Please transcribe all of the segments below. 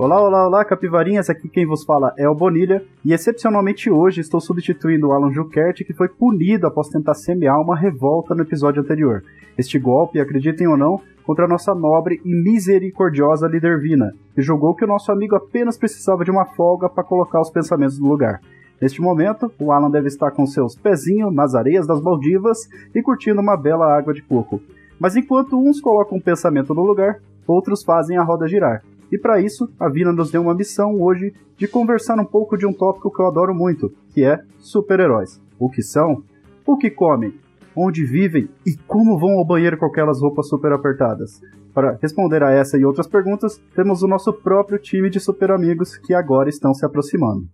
Olá, olá, olá, capivarinhas, aqui quem vos fala é o Bonilha, e excepcionalmente hoje estou substituindo o Alan Juquert, que foi punido após tentar semear uma revolta no episódio anterior. Este golpe, acreditem ou não, contra a nossa nobre e misericordiosa líder Vina, que julgou que o nosso amigo apenas precisava de uma folga para colocar os pensamentos no lugar. Neste momento, o Alan deve estar com seus pezinhos nas areias das Maldivas e curtindo uma bela água de coco. Mas enquanto uns colocam um pensamento no lugar, outros fazem a roda girar. E para isso, a Vina nos deu uma missão hoje de conversar um pouco de um tópico que eu adoro muito, que é super-heróis. O que são? O que comem? Onde vivem? E como vão ao banheiro com aquelas roupas super apertadas? Para responder a essa e outras perguntas, temos o nosso próprio time de super amigos que agora estão se aproximando.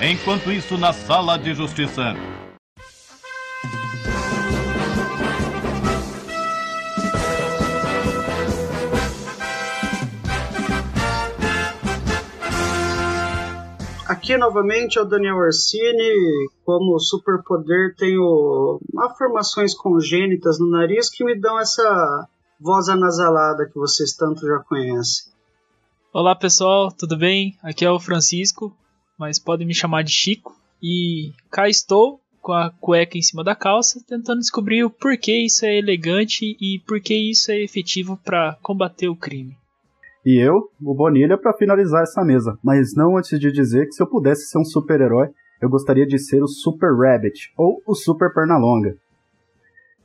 Enquanto isso, na sala de justiça. Aqui novamente é o Daniel Orsini. Como superpoder, tenho malformações congênitas no nariz que me dão essa voz anasalada que vocês tanto já conhecem. Olá pessoal, tudo bem? Aqui é o Francisco, mas podem me chamar de Chico. E cá estou com a cueca em cima da calça, tentando descobrir o porquê isso é elegante e porquê isso é efetivo para combater o crime. E eu, o Bonilha, para finalizar essa mesa. Mas não antes de dizer que se eu pudesse ser um super-herói, eu gostaria de ser o Super Rabbit, ou o Super Pernalonga.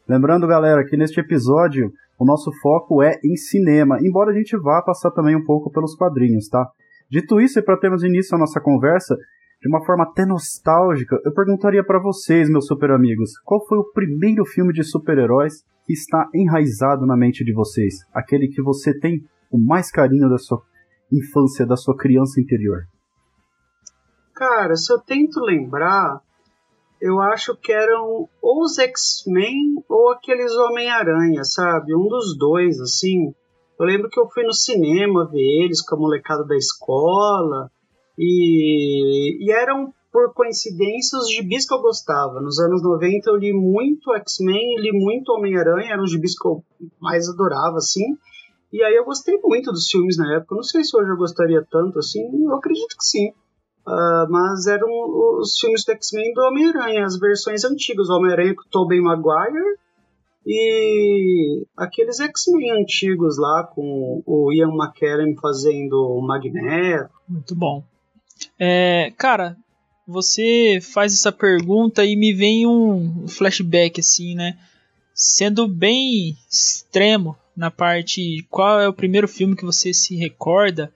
Lembrando, galera, que neste episódio o nosso foco é em cinema, embora a gente vá passar também um pouco pelos quadrinhos, tá? Dito isso, e para termos início à nossa conversa, de uma forma até nostálgica, eu perguntaria para vocês, meus super amigos, qual foi o primeiro filme de super-heróis que está enraizado na mente de vocês? Aquele que você tem o mais carinho da sua infância, da sua criança interior? Cara, se eu tento lembrar, eu acho que eram ou os X-Men ou aqueles Homem-Aranha, sabe? Um dos dois, assim. Eu lembro que eu fui no cinema ver eles com a molecada da escola e, e eram, por coincidência, os gibis que eu gostava. Nos anos 90 eu li muito X-Men li muito Homem-Aranha, eram os gibis que eu mais adorava, assim. E aí eu gostei muito dos filmes na época. Não sei se hoje eu gostaria tanto assim, eu acredito que sim. Uh, mas eram os filmes do X-Men do Homem-Aranha, as versões antigas, o Homem-Aranha com Tobey Maguire e aqueles X-Men antigos lá com o Ian McKellen fazendo o Magneto. Muito bom. É, cara, você faz essa pergunta e me vem um flashback assim, né? Sendo bem extremo, na parte qual é o primeiro filme que você se recorda,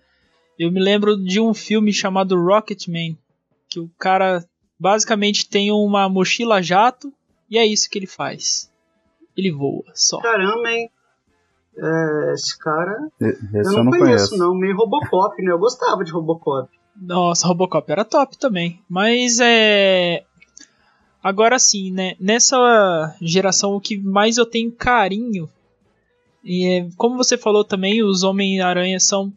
eu me lembro de um filme chamado Rocketman, que o cara basicamente tem uma mochila jato e é isso que ele faz. Ele voa só. Caramba, hein? É, esse cara. Esse eu não, eu não conheço, conheço. não. Meio Robocop, né? Eu gostava de Robocop. Nossa, Robocop era top também. Mas é. Agora sim, né? Nessa geração, o que mais eu tenho carinho e é, como você falou também, os Homem-Aranha são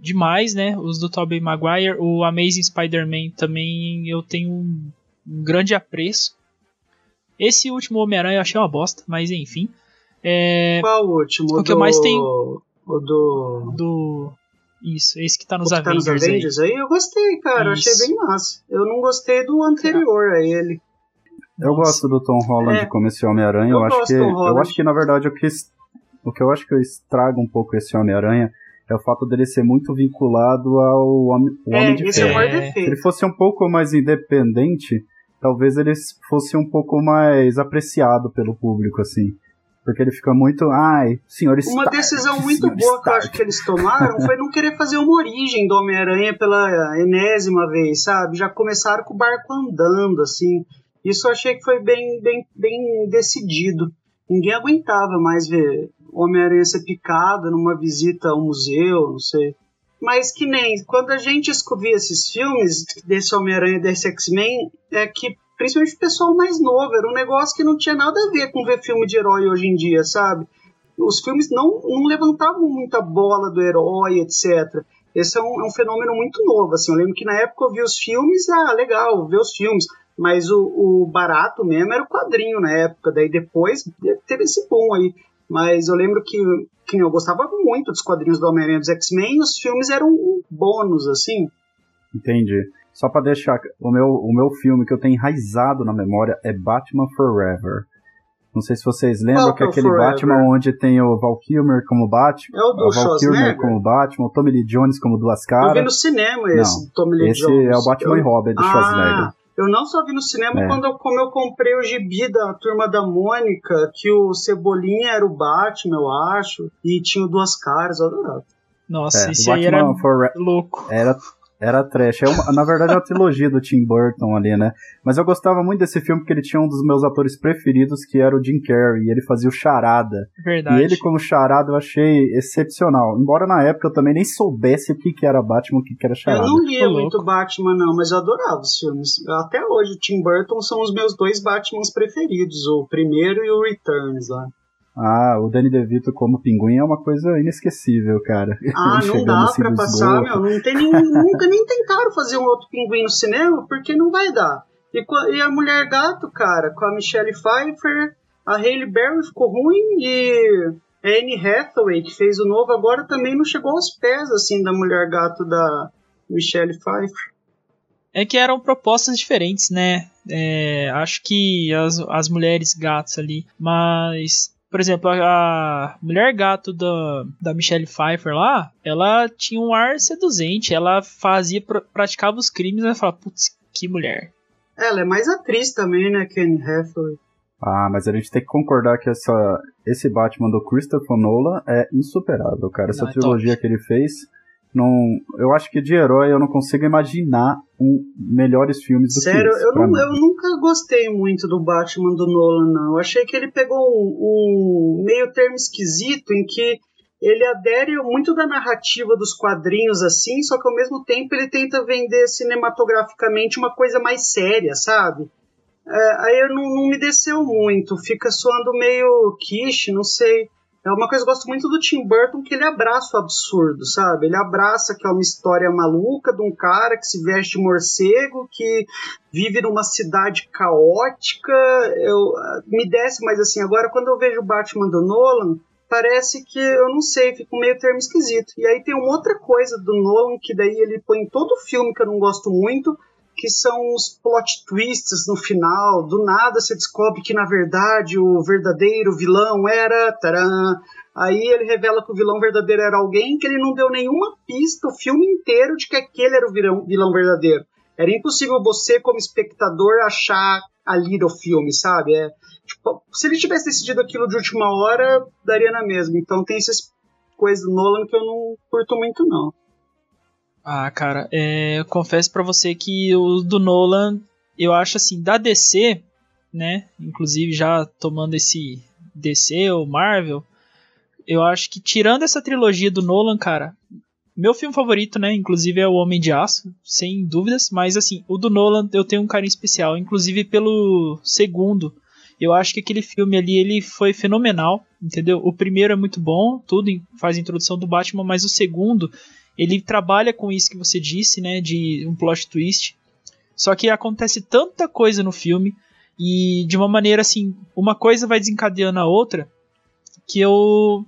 demais, né? Os do Tobey Maguire, o Amazing Spider-Man também eu tenho um, um, grande apreço. Esse último Homem-Aranha eu achei uma bosta, mas enfim. É, Qual o último? O do... que eu mais tenho. O do. Do. Isso, esse que tá nos, o que Avengers, tá nos Avengers aí. aí. Eu gostei, cara. Isso. Eu achei bem massa. Eu não gostei do anterior a ele. Eu Nossa. gosto do Tom Holland É. como esse Homem-Aranha. Eu, Eu acho gosto que do eu acho que na verdade o que es- o que eu acho que estraga um pouco esse Homem-Aranha é o fato dele ser muito vinculado ao Homem, É, Homem de é Ferro. É. Se ele fosse um pouco mais independente, talvez ele fosse um pouco mais apreciado pelo público, assim. Porque ele fica muito, ai, senhor Uma Stark, decisão muito boa que eu Stark." acho que eles tomaram foi não querer fazer uma origem do Homem-Aranha pela enésima vez, sabe? Já começaram com o barco andando, assim. Isso eu achei que foi bem, bem, bem decidido. Ninguém aguentava mais ver Homem-Aranha ser picado numa visita ao museu, não sei. Mas que nem quando a gente descobria esses filmes desse Homem-Aranha e desse X-Men, é que principalmente o pessoal mais novo, era um negócio que não tinha nada a ver com ver filme de herói hoje em dia, sabe? os filmes não, não levantavam muita bola do herói, etc. Esse é um, é um, fenômeno muito novo, assim, eu lembro que na época eu vi os filmes, ah, legal, ver os filmes, mas o, o barato mesmo era o quadrinho na época, daí depois teve esse boom aí, mas eu lembro que, que eu gostava muito dos quadrinhos do Homem-Aranha dos X-Men e os filmes eram um bônus, assim. Entendi. Só para deixar, o meu, o meu filme que eu tenho enraizado na memória é Batman Forever. Não sei se vocês lembram que é aquele Forever. Batman onde tem o Val Kilmer como Batman, é o, do o Val Kilmer como Batman, o Tommy Lee Jones como Duas Caras. Eu vi no cinema esse não, Tommy Lee esse Jones. Esse é o Batman eu... e Robin do ah, Schwarzenegger. Eu não só vi no cinema é. quando eu, como eu comprei o gibi da Turma da Mônica, que o Cebolinha era o Batman, eu acho, e tinha Duas Caras, eu adorava. Nossa, é, esse aí era louco. Era era trash. É uma, na verdade é uma trilogia do Tim Burton ali, né? Mas eu gostava muito desse filme porque ele tinha um dos meus atores preferidos, que era o Jim Carrey, e ele fazia o Charada. Verdade. E ele como Charada eu achei excepcional. Embora na época eu também nem soubesse o que, que era Batman, o que, que era Charada. Eu não lia muito Batman não, mas eu adorava os filmes. Até hoje, o Tim Burton são os meus dois Batmans preferidos, o primeiro e o Returns lá. Ah, o Danny DeVito como pinguim é uma coisa inesquecível, cara. Ah, não dá assim pra passar, meu. Não tem nenhum, nunca nem tentaram fazer um outro pinguim no cinema, porque não vai dar. E, e a Mulher Gato, cara, com a Michelle Pfeiffer, a Hailey Berry ficou ruim e a Anne Hathaway, que fez o novo agora, também não chegou aos pés, assim, da Mulher Gato da Michelle Pfeiffer. É que eram propostas diferentes, né? É, acho que as, as mulheres gatos ali, mas por exemplo, a, mulher gato da, da Michelle Pfeiffer lá, ela tinha um ar seduzente, ela fazia, praticava os crimes, e ela falava, putz, que mulher. Ela é mais atriz também, né, Kenny Hathaway. Ah, mas a gente tem que concordar que essa, esse Batman do Christopher Nolan é insuperável, cara. Essa Não, é trilogia top. que ele fez não, eu acho que de herói eu não consigo imaginar um, melhores filmes do Sério, que esse. Sério, eu, eu nunca gostei muito do Batman do Nolan, não. Eu achei que ele pegou um, um meio termo esquisito em que ele adere muito da narrativa dos quadrinhos assim, só que ao mesmo tempo ele tenta vender cinematograficamente uma coisa mais séria, sabe? É, aí não, não me desceu muito, fica soando meio quiche, não sei. É uma coisa que eu gosto muito do Tim Burton, que ele abraça o absurdo, sabe? Ele abraça que é uma história maluca de um cara que se veste de morcego, que vive numa cidade caótica. Eu, me desce, mas assim, agora quando eu vejo o Batman do Nolan, parece que, eu não sei, fica um meio termo esquisito. E aí tem uma outra coisa do Nolan, que daí ele põe em todo filme que eu não gosto muito, que são os plot twists no final. Do nada você descobre que, na verdade, o verdadeiro vilão era. Taran, aí ele revela que o vilão verdadeiro era alguém que ele não deu nenhuma pista o filme inteiro de que aquele era o vilão, vilão verdadeiro. Era impossível você, como espectador, achar ali do filme, sabe? É, tipo, se ele tivesse decidido aquilo de última hora, daria na mesma. Então tem essas coisas do Nolan que eu não curto muito, não. Ah, cara, é, eu confesso para você que o do Nolan, eu acho assim, da DC, né? Inclusive já tomando esse DC ou Marvel, eu acho que tirando essa trilogia do Nolan, cara, meu filme favorito, né? Inclusive é o Homem de Aço, sem dúvidas. Mas assim, o do Nolan eu tenho um carinho especial, inclusive pelo segundo. Eu acho que aquele filme ali ele foi fenomenal, entendeu? O primeiro é muito bom, tudo faz a introdução do Batman, mas o segundo ele trabalha com isso que você disse, né, de um plot twist. Só que acontece tanta coisa no filme e de uma maneira assim, uma coisa vai desencadeando a outra que eu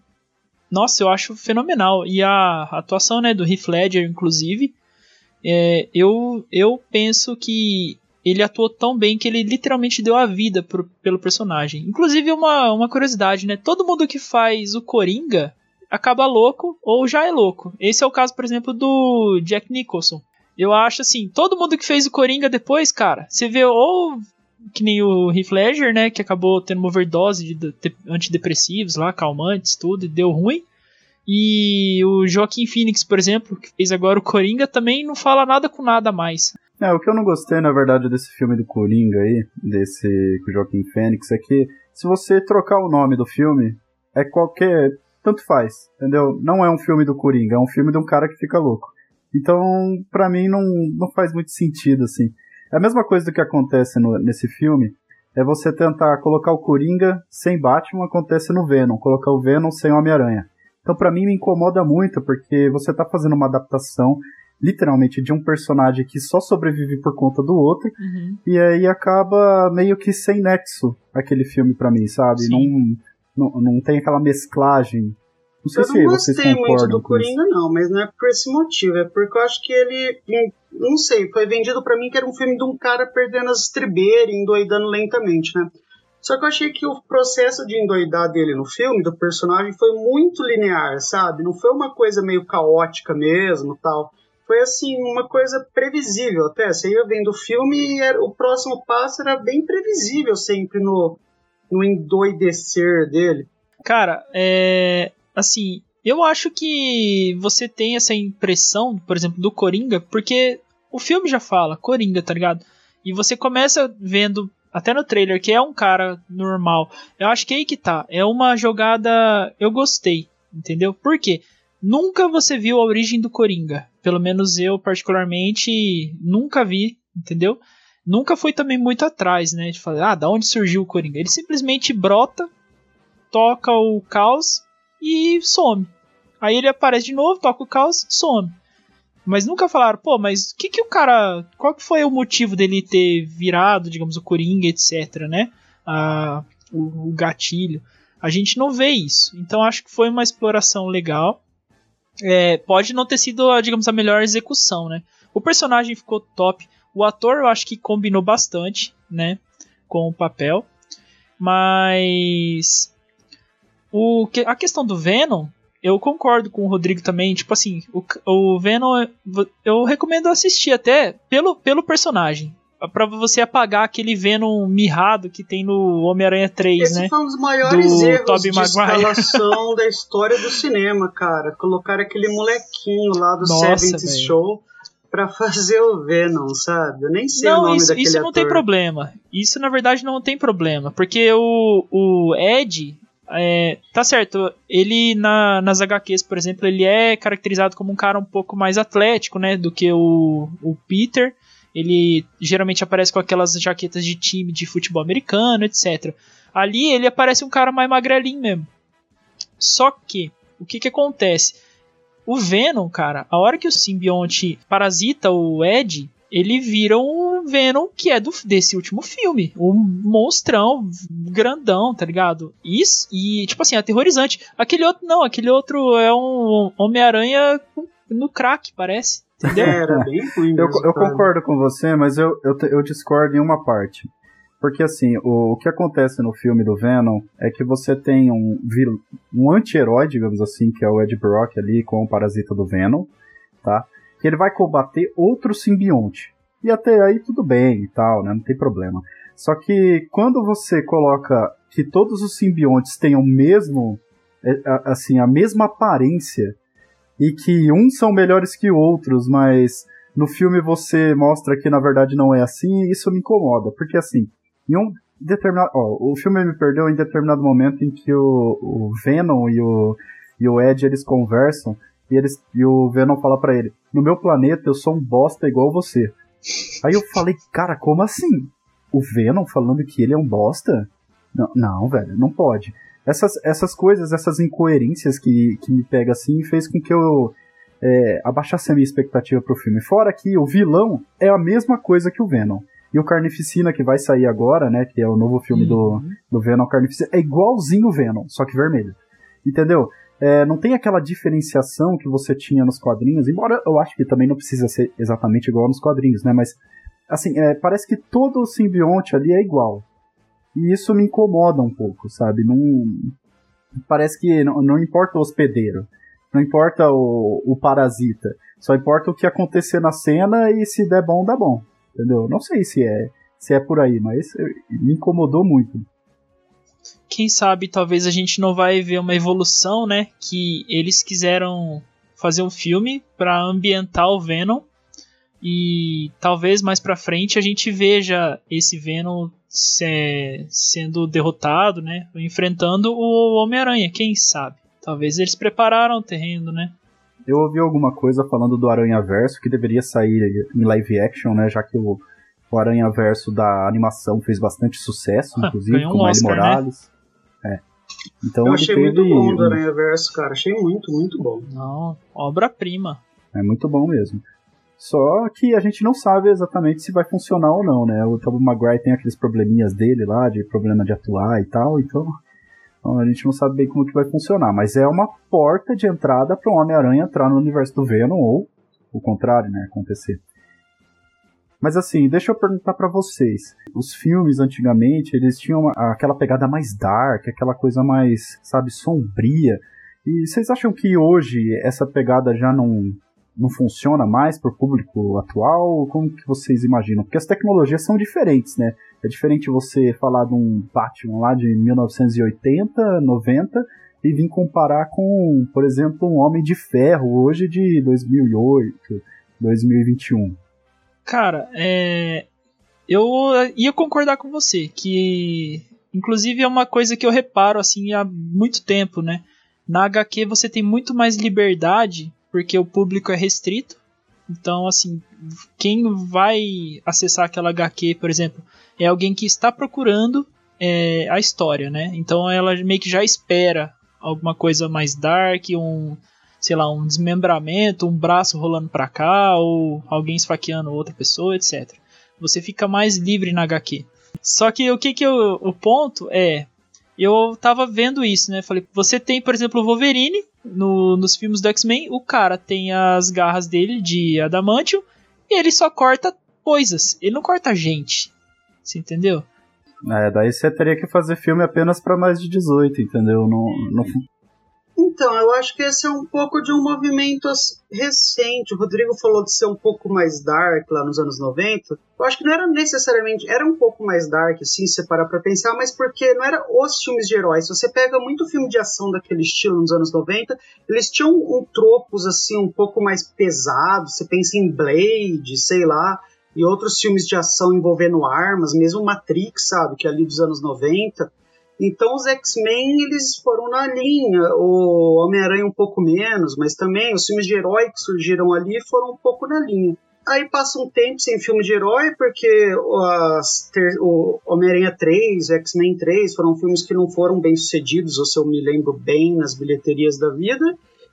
nossa, eu acho fenomenal. E a atuação, né, do Heath Ledger, inclusive, é, eu, eu penso que ele atuou tão bem que ele literalmente deu a vida pro, pelo personagem. Inclusive, uma, uma curiosidade, né? Todo mundo que faz o Coringa acaba louco ou já é louco. Esse é o caso, por exemplo, do Jack Nicholson. Eu acho assim, todo mundo que fez o Coringa depois, cara, você vê ou que nem o Heath Ledger, né, que acabou tendo uma overdose de, de antidepressivos lá, calmantes, tudo, e deu ruim. E o Joaquim Phoenix, por exemplo, que fez agora o Coringa, também não fala nada com nada mais. É, o que eu não gostei, na verdade, desse filme do Coringa aí, desse com o Joaquim Phoenix, é que se você trocar o nome do filme, é qualquer tanto faz, entendeu? Não é um filme do Coringa, é um filme de um cara que fica louco. Então, para mim, não, não faz muito sentido, assim. É a mesma coisa do que acontece no, nesse filme é você tentar colocar o Coringa sem Batman, acontece no Venom, colocar o Venom sem Homem-Aranha. Então, para mim, me incomoda muito, porque você tá fazendo uma adaptação, literalmente, de um personagem que só sobrevive por conta do outro, Uhum. e aí acaba meio que sem nexo aquele filme para mim, sabe? Sim. Não, não, não tem aquela mesclagem. Não sei Eu se não vocês gostei muito do com isso. Coringa, não, mas não é por esse motivo. É porque eu acho que ele. hum, Não sei, foi vendido pra mim que era um filme de um cara perdendo as estribeiras e endoidando lentamente, né? Só que eu achei que o processo de endoidar dele no filme, do personagem, foi muito linear, sabe? Não foi uma coisa meio caótica mesmo tal. Foi assim, uma coisa previsível até. Você ia vendo o filme e era- o próximo passo era bem previsível sempre no, no endoidecer dele. Cara, é. Assim, eu acho que você tem essa impressão, por exemplo, do Coringa, porque o filme já fala Coringa, tá ligado? E você começa vendo, até no trailer, que é um cara normal. Eu acho que é aí que tá. É uma jogada. Eu gostei, entendeu? Por quê? Nunca você viu a origem do Coringa. Pelo menos eu, particularmente, nunca vi, entendeu? Nunca fui também muito atrás, né? De falar, ah, da onde surgiu o Coringa? Ele simplesmente brota, toca o caos e some. Aí ele aparece de novo, toca o caos, some. Mas nunca falaram, pô, mas o que que o cara. Qual que foi o motivo dele ter virado, digamos, o Coringa, etc, né? Ah, o, o gatilho. A gente não vê isso. Então acho que foi uma exploração legal. É, pode não ter sido, digamos, a melhor execução, né? O personagem ficou top. O ator eu acho que combinou bastante, né? Com o papel. Mas. O, que- a questão do Venom, eu concordo com o Rodrigo também. Tipo assim, o, o Venom, eu recomendo assistir até pelo, pelo personagem. Pra você apagar aquele Venom mirrado que tem no Homem-Aranha 3, Esse né? foi um dos maiores Do erros Tobey de Maguire. escalação da história do cinema, cara. Colocaram aquele molequinho lá do Nossa, Seventh. Show pra fazer o Venom, sabe? Eu nem sei o Não, nome isso, daquele isso não ator. tem problema. Isso na verdade não tem problema. Porque o, o Ed. é, tá certo, ele na, nas HQs, por exemplo, ele é caracterizado como um cara um pouco mais atlético, né? Do que o, o Peter. Ele geralmente aparece com aquelas jaquetas de time de futebol americano, etc. Ali ele aparece um cara mais magrelinho mesmo. Só que, o que que acontece? O Venom, cara, a hora que o simbionte parasita o Ed, ele vira um Venom que é do, desse último filme. Um monstrão, grandão, tá ligado? Isso, e, tipo assim, aterrorizante. Aquele outro não, aquele outro é um Homem-Aranha no crack, parece. Entendeu? Era bem ruim Eu, mesmo, eu concordo com você, mas eu, eu, eu discordo em uma parte. Porque assim, o, o que acontece no filme do Venom é que você tem um, um anti-herói, digamos assim, que é o Ed Brock ali com o parasita do Venom, tá? Que ele vai combater outro simbionte. E até aí tudo bem e tal, né? Não tem problema. Só que quando você coloca que todos os simbiontes têm o mesmo, é, assim, a mesma aparência e que uns são melhores que outros, mas no filme você mostra que na verdade não é assim, isso me incomoda, porque assim, em um determinado, ó, o filme me perdeu em determinado momento em que o, o Venom e o, e o Ed eles conversam e, eles, e o Venom fala pra ele: No meu planeta eu sou um bosta igual você. Aí eu falei: Cara, como assim? O Venom falando que ele é um bosta? Não, não velho, não pode. Essas, essas coisas, essas incoerências que, que me pega assim, fez com que eu é, abaixasse a minha expectativa pro filme. Fora que o vilão é a mesma coisa que o Venom. E o Carnificina, que vai sair agora, né? Que é o novo filme do, Uhum. do Venom Carnificina, é igualzinho o Venom, só que vermelho. Entendeu? É, não tem aquela diferenciação que você tinha nos quadrinhos, embora eu acho que também não precisa ser exatamente igual nos quadrinhos, né? Mas, assim, é, parece que todo o simbionte ali é igual. E isso me incomoda um pouco, sabe? Não, parece que não, não importa o hospedeiro, não importa o, o parasita, só importa o que acontecer na cena e se der bom, dá bom. Entendeu? Não sei se é, se é por aí, mas me incomodou muito. Quem sabe talvez a gente não vai ver uma evolução, né? Que eles quiseram fazer um filme pra ambientar o Venom e talvez mais pra frente a gente veja esse Venom se- sendo derrotado, né? Enfrentando o Homem-Aranha, quem sabe? Talvez eles prepararam o terreno, né? Eu ouvi alguma coisa falando do Aranha Verso que deveria sair em live action, né? Já que o, o Aranha Verso da animação fez bastante sucesso, Ah, inclusive, com um o Miles Oscar, né? Morales. É. Então Eu achei muito bom do Aranha Verso, cara. Achei muito, muito bom. Não, obra-prima. É muito bom mesmo. Só que a gente não sabe exatamente se vai funcionar ou não, né? O Tobey Maguire tem aqueles probleminhas dele lá, de problema de atuar e tal, então a gente não sabe bem como que vai funcionar. Mas é uma porta de entrada para o Homem-Aranha entrar no universo do Venom, ou o contrário, né? Acontecer. Mas assim, deixa eu perguntar pra vocês. Os filmes antigamente, eles tinham aquela pegada mais dark, aquela coisa mais, sabe, sombria. E vocês acham que hoje essa pegada já não, não funciona mais pro público atual? Como que vocês imaginam? Porque as tecnologias são diferentes, né? É diferente você falar de um Batman lá de 1980, 90 e vir comparar com, por exemplo, um Homem de Ferro hoje de 2008, 2021. Cara, é. Eu ia concordar com você, que. Inclusive é uma coisa que eu reparo assim há muito tempo, né? Na HQ você tem muito mais liberdade, porque o público é restrito. Então, assim, quem vai acessar aquela HQ, por exemplo, é alguém que está procurando é, a história, né? Então ela meio que já espera alguma coisa mais dark, um, sei lá, um desmembramento, um braço rolando pra cá, ou alguém esfaqueando outra pessoa, etc. Você fica mais livre na HQ. Só que o que que eu, o ponto é, eu tava vendo isso, né? Falei, você tem, por exemplo, o Wolverine no, nos filmes do X-Men, o cara tem as garras dele de adamantium e ele só corta coisas, ele não corta gente. Você entendeu? É, daí você teria que fazer filme apenas pra mais de 18, entendeu? Não, não, Então, eu acho que esse é um pouco de um movimento recente. O Rodrigo falou de ser um pouco mais dark lá nos anos 90. Eu acho que não era necessariamente. Era um pouco mais dark, assim, se parar pra pensar, mas porque não era os filmes de heróis. Você pega muito filme de ação daquele estilo nos anos 90, eles tinham um tropos, assim, um pouco mais pesados. Você pensa em Blade, sei lá, e outros filmes de ação envolvendo armas, mesmo Matrix, sabe, que é ali dos anos 90. Então os X-Men eles foram na linha, o Homem-Aranha um pouco menos, mas também os filmes de herói que surgiram ali foram um pouco na linha. Aí passa um tempo sem filme de herói, porque ter- o Homem-Aranha 3, o X-Men 3 foram filmes que não foram bem sucedidos, ou se eu me lembro bem, nas bilheterias da vida,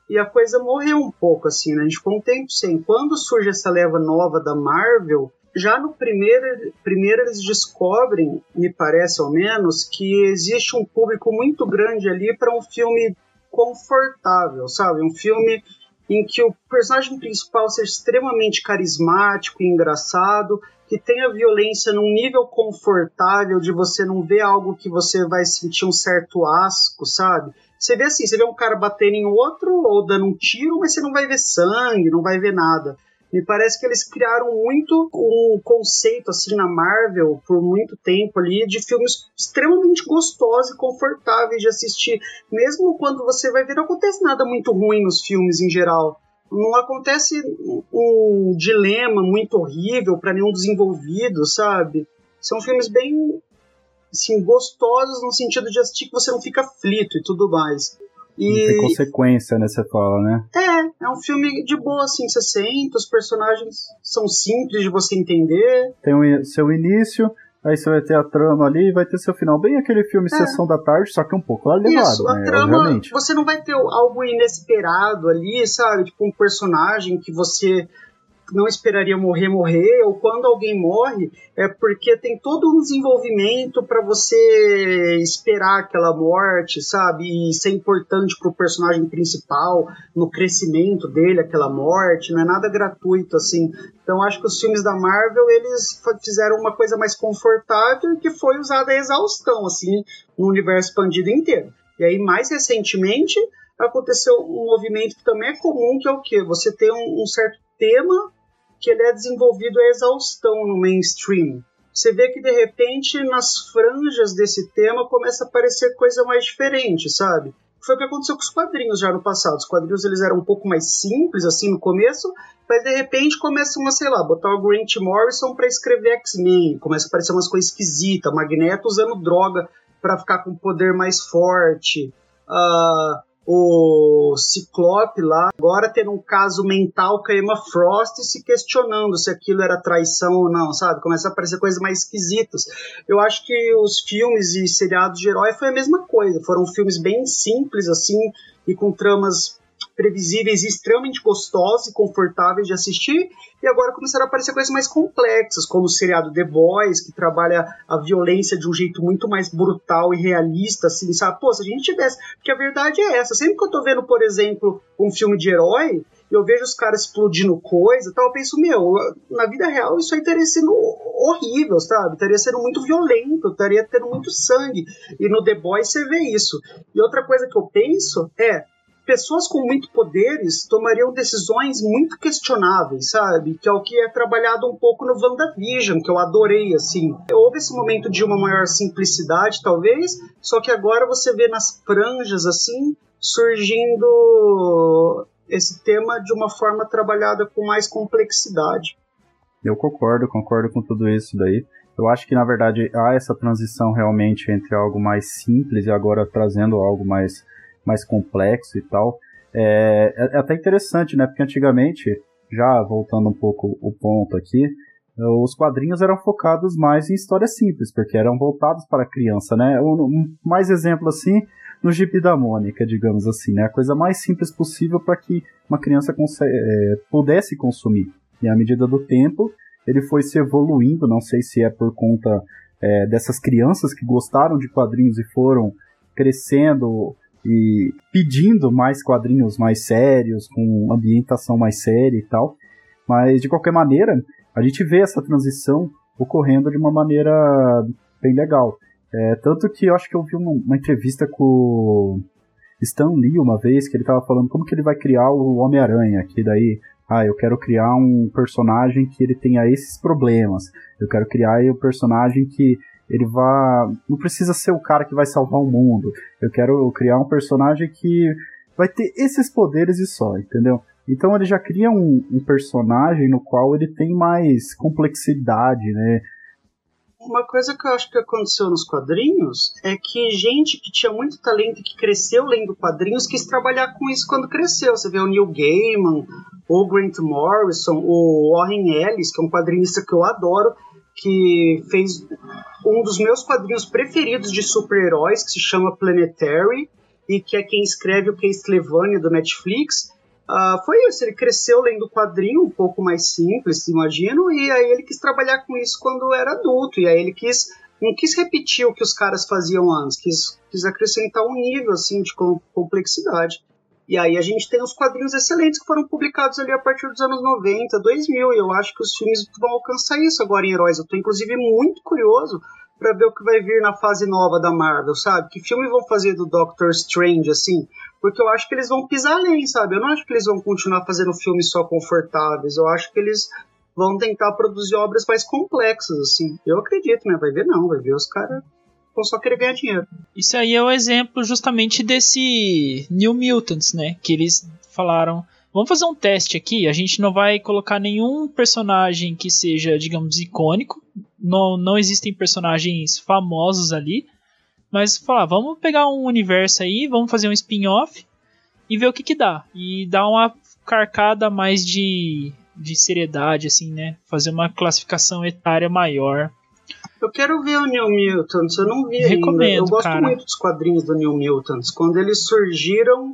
e a coisa morreu um pouco, assim, né? A gente ficou um tempo sem. Quando surge essa leva nova da Marvel, já no primeiro, primeiro eles descobrem, me parece ao menos, que existe um público muito grande ali para um filme confortável, sabe? Um filme em que o personagem principal seja extremamente carismático e engraçado, que tenha violência num nível confortável de você não ver algo que você vai sentir um certo asco, sabe? Você vê assim, você vê um cara batendo em outro ou dando um tiro, mas você não vai ver sangue, não vai ver nada. Me parece que eles criaram muito um conceito assim na Marvel por muito tempo ali de filmes extremamente gostosos e confortáveis de assistir, mesmo quando você vai ver não acontece nada muito ruim nos filmes em geral. Não acontece um dilema muito horrível para nenhum dos envolvidos, sabe? São filmes bem assim, gostosos no sentido de assistir que você não fica aflito e tudo mais. Não tem E consequência, né? Você fala, né? é, é um filme de boa, assim, você senta, os personagens são simples de você entender. Tem o seu início, aí você vai ter a trama ali e vai ter seu final. Bem aquele filme É. Sessão da Tarde, só que um pouco elevado, Isso, a né? trama, Obviamente. você não vai ter algo inesperado ali, sabe? Tipo um personagem que você não esperaria morrer, morrer, ou quando alguém morre, é porque tem todo um desenvolvimento para você esperar aquela morte, sabe? E ser importante pro personagem principal, no crescimento dele, aquela morte, não é nada gratuito assim. Então acho que os filmes da Marvel, eles fizeram uma coisa mais confortável que foi usada a exaustão, assim, no universo expandido inteiro. E aí, mais recentemente, aconteceu um movimento que também é comum, que é o quê? Você tem um, um certo tema que ele é desenvolvido a exaustão no mainstream. Você vê que de repente nas franjas desse tema começa a aparecer coisa mais diferente, sabe? Foi o que aconteceu com os quadrinhos já no passado. Os quadrinhos eles eram um pouco mais simples assim no começo, mas de repente começam a, sei lá, botar o Grant Morrison para escrever X-Men, começa a aparecer umas coisas esquisitas, Magneto usando droga para ficar com poder mais forte. Ah, o Ciclope lá, agora tendo um caso mental com a Emma Frost e se questionando se aquilo era traição ou não, sabe? Começa a aparecer coisas mais esquisitas. Eu acho que os filmes e seriados de herói foi a mesma coisa. Foram filmes bem simples, assim, e com tramas previsíveis e extremamente gostosos e confortáveis de assistir, e agora começaram a aparecer coisas mais complexas, como o seriado The Boys, que trabalha a violência de um jeito muito mais brutal e realista, assim, sabe? Pô, se a gente tivesse. Porque a verdade é essa. Sempre que eu tô vendo, por exemplo, um filme de herói, eu vejo os caras explodindo coisa tal, eu penso, meu, na vida real isso aí estaria sendo horrível, sabe? Estaria sendo muito violento, estaria tendo muito sangue. E no The Boys você vê isso. E outra coisa que eu penso é, pessoas com muito poderes tomariam decisões muito questionáveis, sabe? Que é o que é trabalhado um pouco no WandaVision, que eu adorei, assim. Houve esse momento de uma maior simplicidade, talvez, só que agora você vê nas franjas, assim, surgindo esse tema de uma forma trabalhada com mais complexidade. Eu concordo, concordo com tudo isso daí. Eu acho que na verdade há essa transição realmente entre algo mais simples e agora trazendo algo mais mais complexo e tal. É, é, é, até interessante, né? Porque antigamente, já voltando um pouco o ponto aqui, os quadrinhos eram focados mais em histórias simples, porque eram voltados para a criança, né? Um, um, mais exemplo assim, no Jeep da Mônica, digamos assim, né? A coisa mais simples possível para que uma criança é, pudesse consumir. E à medida do tempo, ele foi se evoluindo, não sei se é por conta é, dessas crianças que gostaram de quadrinhos e foram crescendo e pedindo mais quadrinhos mais sérios, com ambientação mais séria e tal. Mas de qualquer maneira, a gente vê essa transição ocorrendo de uma maneira bem legal. É, tanto que eu acho que eu vi uma, uma entrevista com Stan Lee uma vez, que ele estava falando como que ele vai criar o Homem-Aranha, que daí, ah, eu quero criar um personagem que ele tenha esses problemas, eu quero criar um personagem que ele vai. Não precisa ser o cara que vai salvar o mundo. Eu quero criar um personagem que vai ter esses poderes e só, entendeu? Então ele já cria um, um personagem no qual ele tem mais complexidade, né? Uma coisa que eu acho que aconteceu nos quadrinhos é que gente que tinha muito talento e que cresceu lendo quadrinhos quis trabalhar com isso quando cresceu. Você vê o Neil Gaiman, o Grant Morrison, o Warren Ellis, que é um quadrinista que eu adoro, que fez um dos meus quadrinhos preferidos de super-heróis, que se chama Planetary, e que é quem escreve o Castlevania do Netflix. Uh, foi isso, ele cresceu lendo quadrinho, um pouco mais simples, imagino, e aí ele quis trabalhar com isso quando era adulto, e aí ele quis não quis repetir o que os caras faziam antes, quis, quis acrescentar um nível assim de complexidade. E aí a gente tem os quadrinhos excelentes que foram publicados ali a partir dos anos 90, 2000, e eu acho que os filmes vão alcançar isso agora em Heróis. Eu tô inclusive muito curioso para ver o que vai vir na fase nova da Marvel, sabe? Que filme vão fazer do Doctor Strange, assim? Porque eu acho que eles vão pisar além, sabe? Eu não acho que eles vão continuar fazendo filmes só confortáveis. Eu acho que eles vão tentar produzir obras mais complexas, assim. Eu acredito, né? Vai ver não, vai ver os caras só querer ganhar dinheiro. Isso aí é o exemplo justamente desse New Mutants, né? Que eles falaram. Vamos fazer um teste aqui. A gente não vai colocar nenhum personagem que seja, digamos, icônico. Não, não existem personagens famosos ali. Mas falar, vamos pegar um universo aí, vamos fazer um spin-off e ver o que que dá. E dar uma carcada mais de, de seriedade, assim, né? Fazer uma classificação etária maior. Eu quero ver o New Mutants, eu não vi Recomendo, ainda. Eu gosto cara. muito dos quadrinhos do New Mutants. Quando eles surgiram,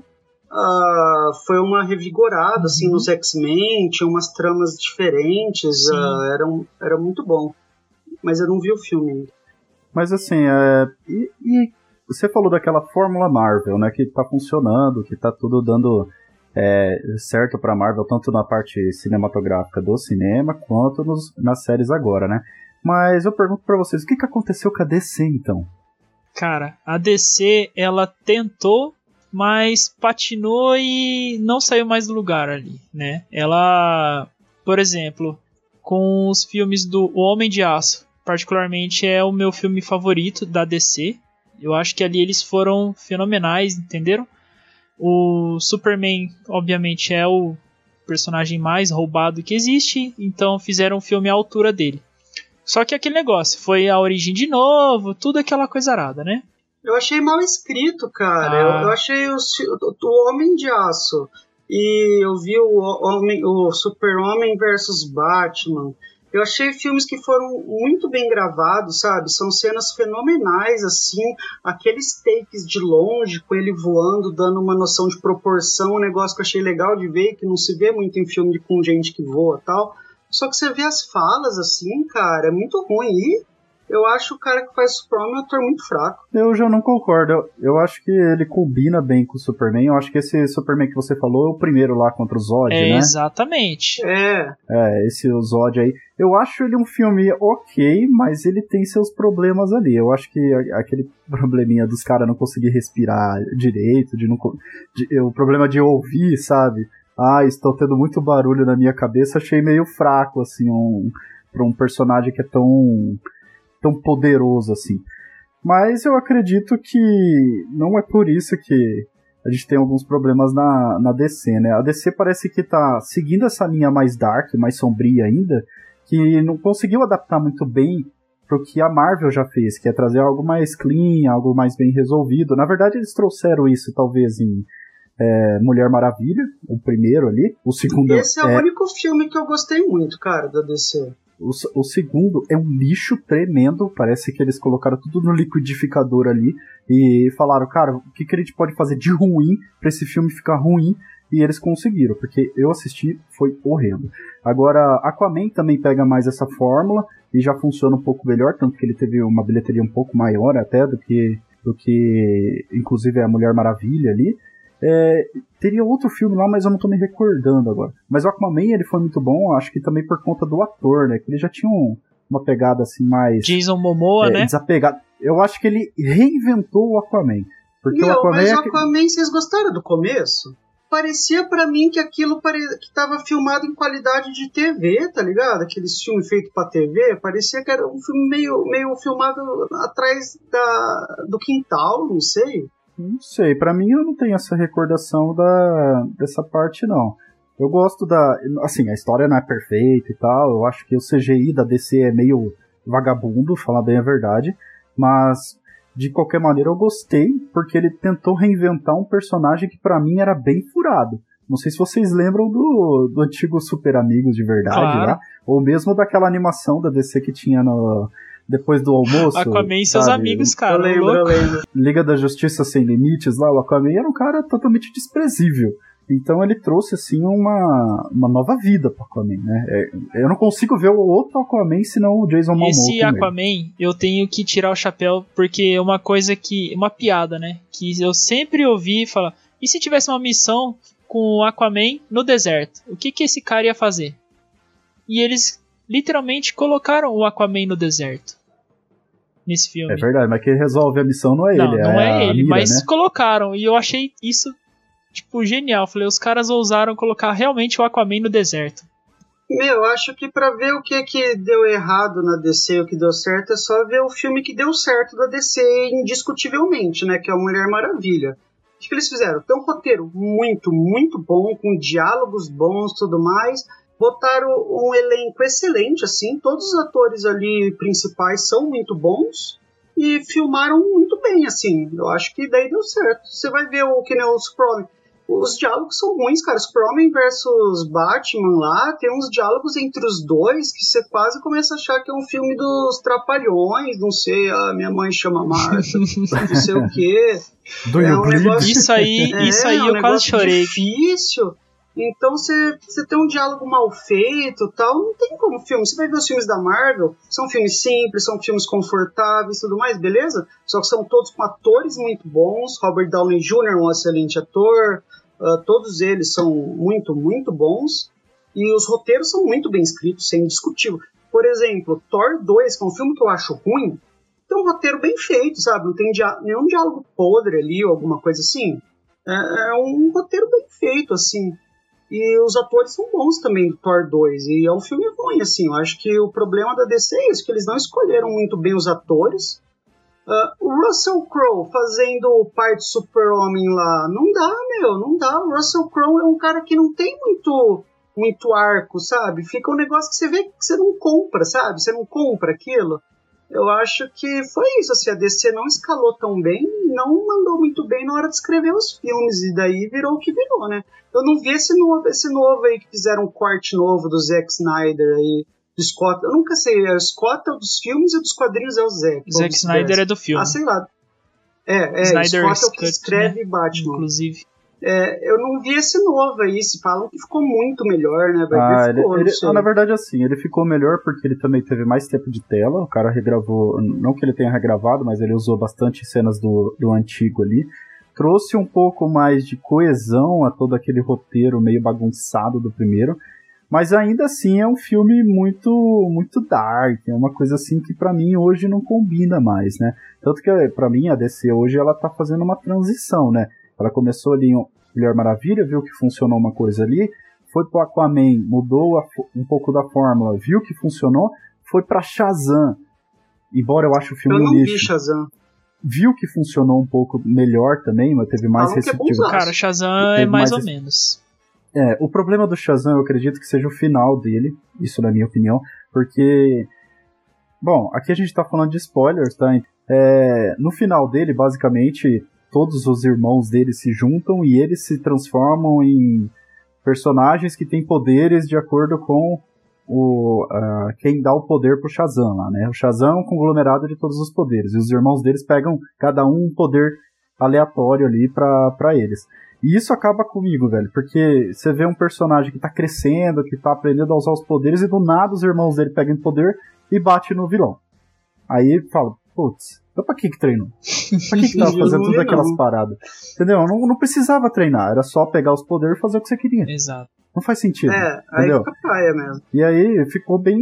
uh, foi uma revigorada, assim, Uhum. nos X-Men, tinha umas tramas diferentes, uh, era, um- era muito bom. Mas eu não vi o filme ainda. Mas assim, é, e, e você falou daquela fórmula Marvel, né? Que tá funcionando, que tá tudo dando é, certo pra Marvel, tanto na parte cinematográfica do cinema, quanto nos, nas séries agora, né? Mas eu pergunto pra vocês, o que, que aconteceu com a DC então? Cara, a DC ela tentou, mas patinou e não saiu mais do lugar ali, né? Ela, por exemplo, com os filmes do O Homem de Aço, particularmente é o meu filme favorito da DC. Eu acho que ali eles foram fenomenais, entenderam? O Superman, obviamente, é o personagem mais roubado que existe, então fizeram um filme à altura dele. Só que aquele negócio, foi a origem de novo, tudo aquela coisa arada, né? Eu achei mal escrito, cara. Ah. Eu, eu achei o, o Homem de Aço e eu vi o, homem, o Super-Homem versus Batman. Eu achei filmes que foram muito bem gravados, sabe? São cenas fenomenais, assim, aqueles takes de longe, com ele voando, dando uma noção de proporção, um negócio que eu achei legal de ver, que não se vê muito em filme com gente que voa tal. Só que você vê as falas, assim, cara, é muito ruim. E eu acho o cara que faz o Superman um ator muito fraco. Eu já não concordo. Eu, eu acho que ele combina bem com o Superman. Eu acho que esse Superman que você falou é o primeiro lá contra o Zod, É, né? exatamente. É, É, esse Zod aí. Eu acho ele um filme ok, mas ele tem seus problemas ali. Eu acho que aquele probleminha dos caras não conseguir respirar direito, de não, de- o problema de ouvir, sabe? Ah, estou tendo muito barulho na minha cabeça, achei meio fraco, assim, um, pra um personagem que é tão, tão poderoso, assim. Mas eu acredito que não é por isso que a gente tem alguns problemas na, na DC, né? A DC parece que tá seguindo essa linha mais dark, mais sombria ainda, que não conseguiu adaptar muito bem pro que a Marvel já fez, que é trazer algo mais clean, algo mais bem resolvido. Na verdade, eles trouxeram isso talvez em é, Mulher Maravilha, o primeiro ali. O segundo esse é, é, o único filme que eu gostei muito, cara, da DC. o, o segundo é um lixo tremendo. Parece que eles colocaram tudo no liquidificador ali e falaram, cara, o que, que a gente pode fazer de ruim pra esse filme ficar ruim? E eles conseguiram, porque eu assisti, foi horrendo. Agora, Aquaman também pega mais essa fórmula e já funciona um pouco melhor, tanto que ele teve uma bilheteria um pouco maior até do que, do que inclusive a Mulher Maravilha ali. É, teria outro filme lá, mas eu não tô me recordando agora. Mas o Aquaman ele foi muito bom, acho que também por conta do ator, né? Que ele já tinha um- uma pegada assim mais Jason Momoa, é, né? desapegada. Eu acho que ele reinventou o Aquaman. Porque o Meu, Aquaman mas é o aque- Aquaman, vocês gostaram do começo? Parecia pra mim que aquilo pare... que tava filmado em qualidade de TV, tá ligado? Aqueles filmes feitos pra TV, parecia que era um filme meio, meio filmado atrás da... do quintal, não sei. Não sei, pra mim eu não tenho essa recordação da, dessa parte, não. Eu gosto da. Assim, a história não é perfeita e tal. Eu acho que o CGI da DC é meio vagabundo, falar bem a verdade. Mas, de qualquer maneira, eu gostei, porque ele tentou reinventar um personagem que pra mim era bem furado. Não sei se vocês lembram do, do antigo Super Amigos de verdade Claro. lá. Ou mesmo daquela animação da DC que tinha no. Depois do almoço. Aquaman e seus sabe? amigos, eu cara. lembro, eu louco. lembro. Liga da Justiça Sem Limites lá, o Aquaman era um cara totalmente desprezível. Então ele trouxe assim uma, uma nova vida pro Aquaman, né? É, eu não consigo ver o outro Aquaman senão o Jason Momoa. Esse ele. Aquaman, eu tenho que tirar o chapéu porque é uma coisa que. Uma piada, né? Que eu sempre ouvi falar. E se tivesse uma missão com o Aquaman no deserto? O que, que esse cara ia fazer? E eles literalmente colocaram o Aquaman no deserto. Nesse filme. É verdade, mas quem resolve a missão não é Não, ele, não é, a ele, Mira, mas né? colocaram. E eu achei isso, tipo, genial. Falei, os caras ousaram colocar realmente o Aquaman no deserto. Meu, eu acho que pra ver o que que deu errado na DC e o que deu certo é só ver o filme que deu certo da DC indiscutivelmente, né? Que é o Mulher Maravilha. O que, que eles fizeram? Tem um roteiro muito, muito bom, com diálogos bons e tudo mais. Botaram um elenco excelente, assim. Todos os atores ali principais são muito bons. E filmaram muito bem, assim. Eu acho que daí deu certo. Você vai ver o que nem o Super-Homem. Os diálogos são ruins, cara. Super-Homem versus Batman lá, tem uns diálogos entre os dois que você quase começa a achar que é um filme dos Trapalhões, não sei, a minha mãe chama Marta, não sei o quê. Do é um negócio- Isso aí, É, isso aí é um eu quase negócio chorei. difícil. Então você, tem um diálogo mal feito tal, não tem como filme. Você vai ver os filmes da Marvel, são filmes simples, são filmes confortáveis tudo mais, beleza? Só que são todos com atores muito bons. Robert Downey Jr. é um excelente ator. ah, todos eles são muito, muito bons. E os roteiros são muito bem escritos, sem indiscutível. Por exemplo, Thor 2, que é um filme que eu acho ruim, tem um roteiro bem feito, sabe? Não tem dia- nenhum diálogo podre ali ou alguma coisa assim. É, é um roteiro bem feito, assim. E os atores são bons também do Thor 2. E é um filme ruim, assim. Eu acho que o problema da DC é isso, que eles não escolheram muito bem os atores. Ah, o Russell Crowe fazendo o pai de Super-Homem lá, não dá, meu, não dá. O Russell Crowe é um cara que não tem muito muito arco, sabe? Fica um negócio que você vê que você não compra, sabe? Você não compra aquilo. Eu acho que foi isso, assim, a DC não escalou tão bem e não mandou muito bem na hora de escrever os filmes, e daí virou o que virou, né? Eu não vi esse novo, esse novo aí que fizeram um corte novo do Zack Snyder aí, do Scott, eu nunca sei, é o Scott é dos filmes e dos quadrinhos é o Zack. Zack Snyder vice-versa. é do filme. Ah, sei lá. É, é, Snyder Scott é o que escreve né? Batman. Inclusive. É, eu não vi esse novo aí, se falam que ficou muito melhor, né? Vai Ah, ele, ficou, ele- não ah, na verdade, assim, ele ficou melhor porque ele também teve mais tempo de tela. O cara regravou, não que ele tenha regravado, mas ele usou bastante cenas do, do antigo ali. Trouxe um pouco mais de coesão a todo aquele roteiro meio bagunçado do primeiro. Mas ainda assim é um filme muito muito dark, é uma coisa assim que pra mim hoje não combina mais, né? Tanto que pra mim a DC hoje ela tá fazendo uma transição, né? Ela começou ali em Mulher Maravilha, viu que funcionou uma coisa ali, foi pro Aquaman, mudou a um pouco da fórmula, viu que funcionou, foi pra Shazam. Embora eu ache o filme Eu um não vi lixo, Shazam. viu que funcionou um pouco melhor também, mas teve mais é receptivo. bonzaço. Cara, Shazam é mais mais ou esse- menos. É, o problema do Shazam eu acredito que seja o final dele, isso na minha opinião, porque. Bom, aqui a gente tá falando de spoilers, tá? É, no final dele, basicamente, todos os irmãos dele se juntam e eles se transformam em personagens que têm poderes de acordo com o ah, quem dá o poder pro Shazam lá, né? O Shazam é um conglomerado de todos os poderes, e os irmãos deles pegam cada um um poder aleatório ali pra pra eles. E isso acaba comigo, velho, porque você vê um personagem que tá crescendo, que tá aprendendo a usar os poderes, e do nada os irmãos dele pegam poder e bate no vilão. Aí fala, putz, então pra que que treinou? Pra que que tava fazendo todas aquelas paradas? Entendeu? Não, não precisava treinar, era só pegar os poderes e fazer o que você queria. Exato. Não faz sentido. É, aí entendeu? fica paia mesmo. E aí ficou bem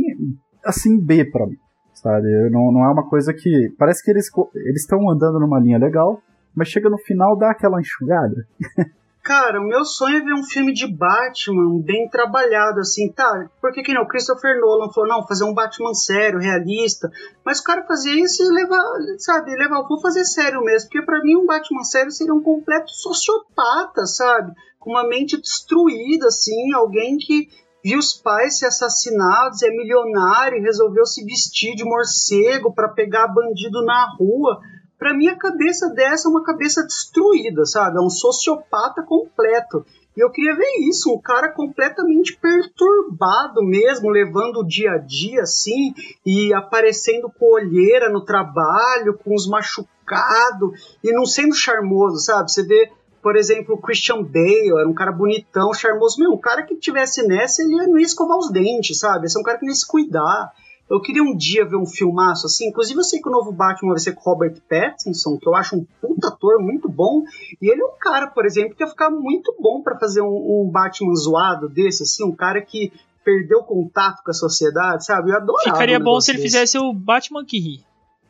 assim B pra mim, sabe? Não, não é uma coisa que parece que eles estão andando numa linha legal, mas chega no final dá aquela enxugada. Cara, o meu sonho é ver um filme de Batman bem trabalhado, assim, tá? Porque que não? O Christopher Nolan falou, não, fazer um Batman sério, realista. Mas o cara fazia isso e levar, sabe, levar, vou fazer sério mesmo. Porque pra mim um Batman sério seria um completo sociopata, sabe? Com uma mente destruída, assim, alguém que viu os pais ser assassinados, é milionário resolveu se vestir de morcego pra pegar bandido na rua. Pra mim, a cabeça dessa é uma cabeça destruída, sabe? É um sociopata completo. E eu queria ver isso, um cara completamente perturbado mesmo, levando o dia a dia assim, e aparecendo com olheira no trabalho, com os machucados, e não sendo charmoso, sabe? Você vê, por exemplo, o Christian Bale, era um cara bonitão, charmoso. Meu, um cara que tivesse nessa, ele não ia escovar os dentes, sabe? Esse é um cara que não ia se cuidar. Eu queria um dia ver um filmaço assim. Inclusive, eu sei que o novo Batman vai ser com Robert Pattinson, que eu acho um puta ator muito bom. E ele é um cara, por exemplo, que ia ficar muito bom pra fazer um, um Batman zoado desse, assim, um cara que perdeu contato com a sociedade, sabe? Eu adorava. Ficaria um bom se ele desse. fizesse o Batman que ri,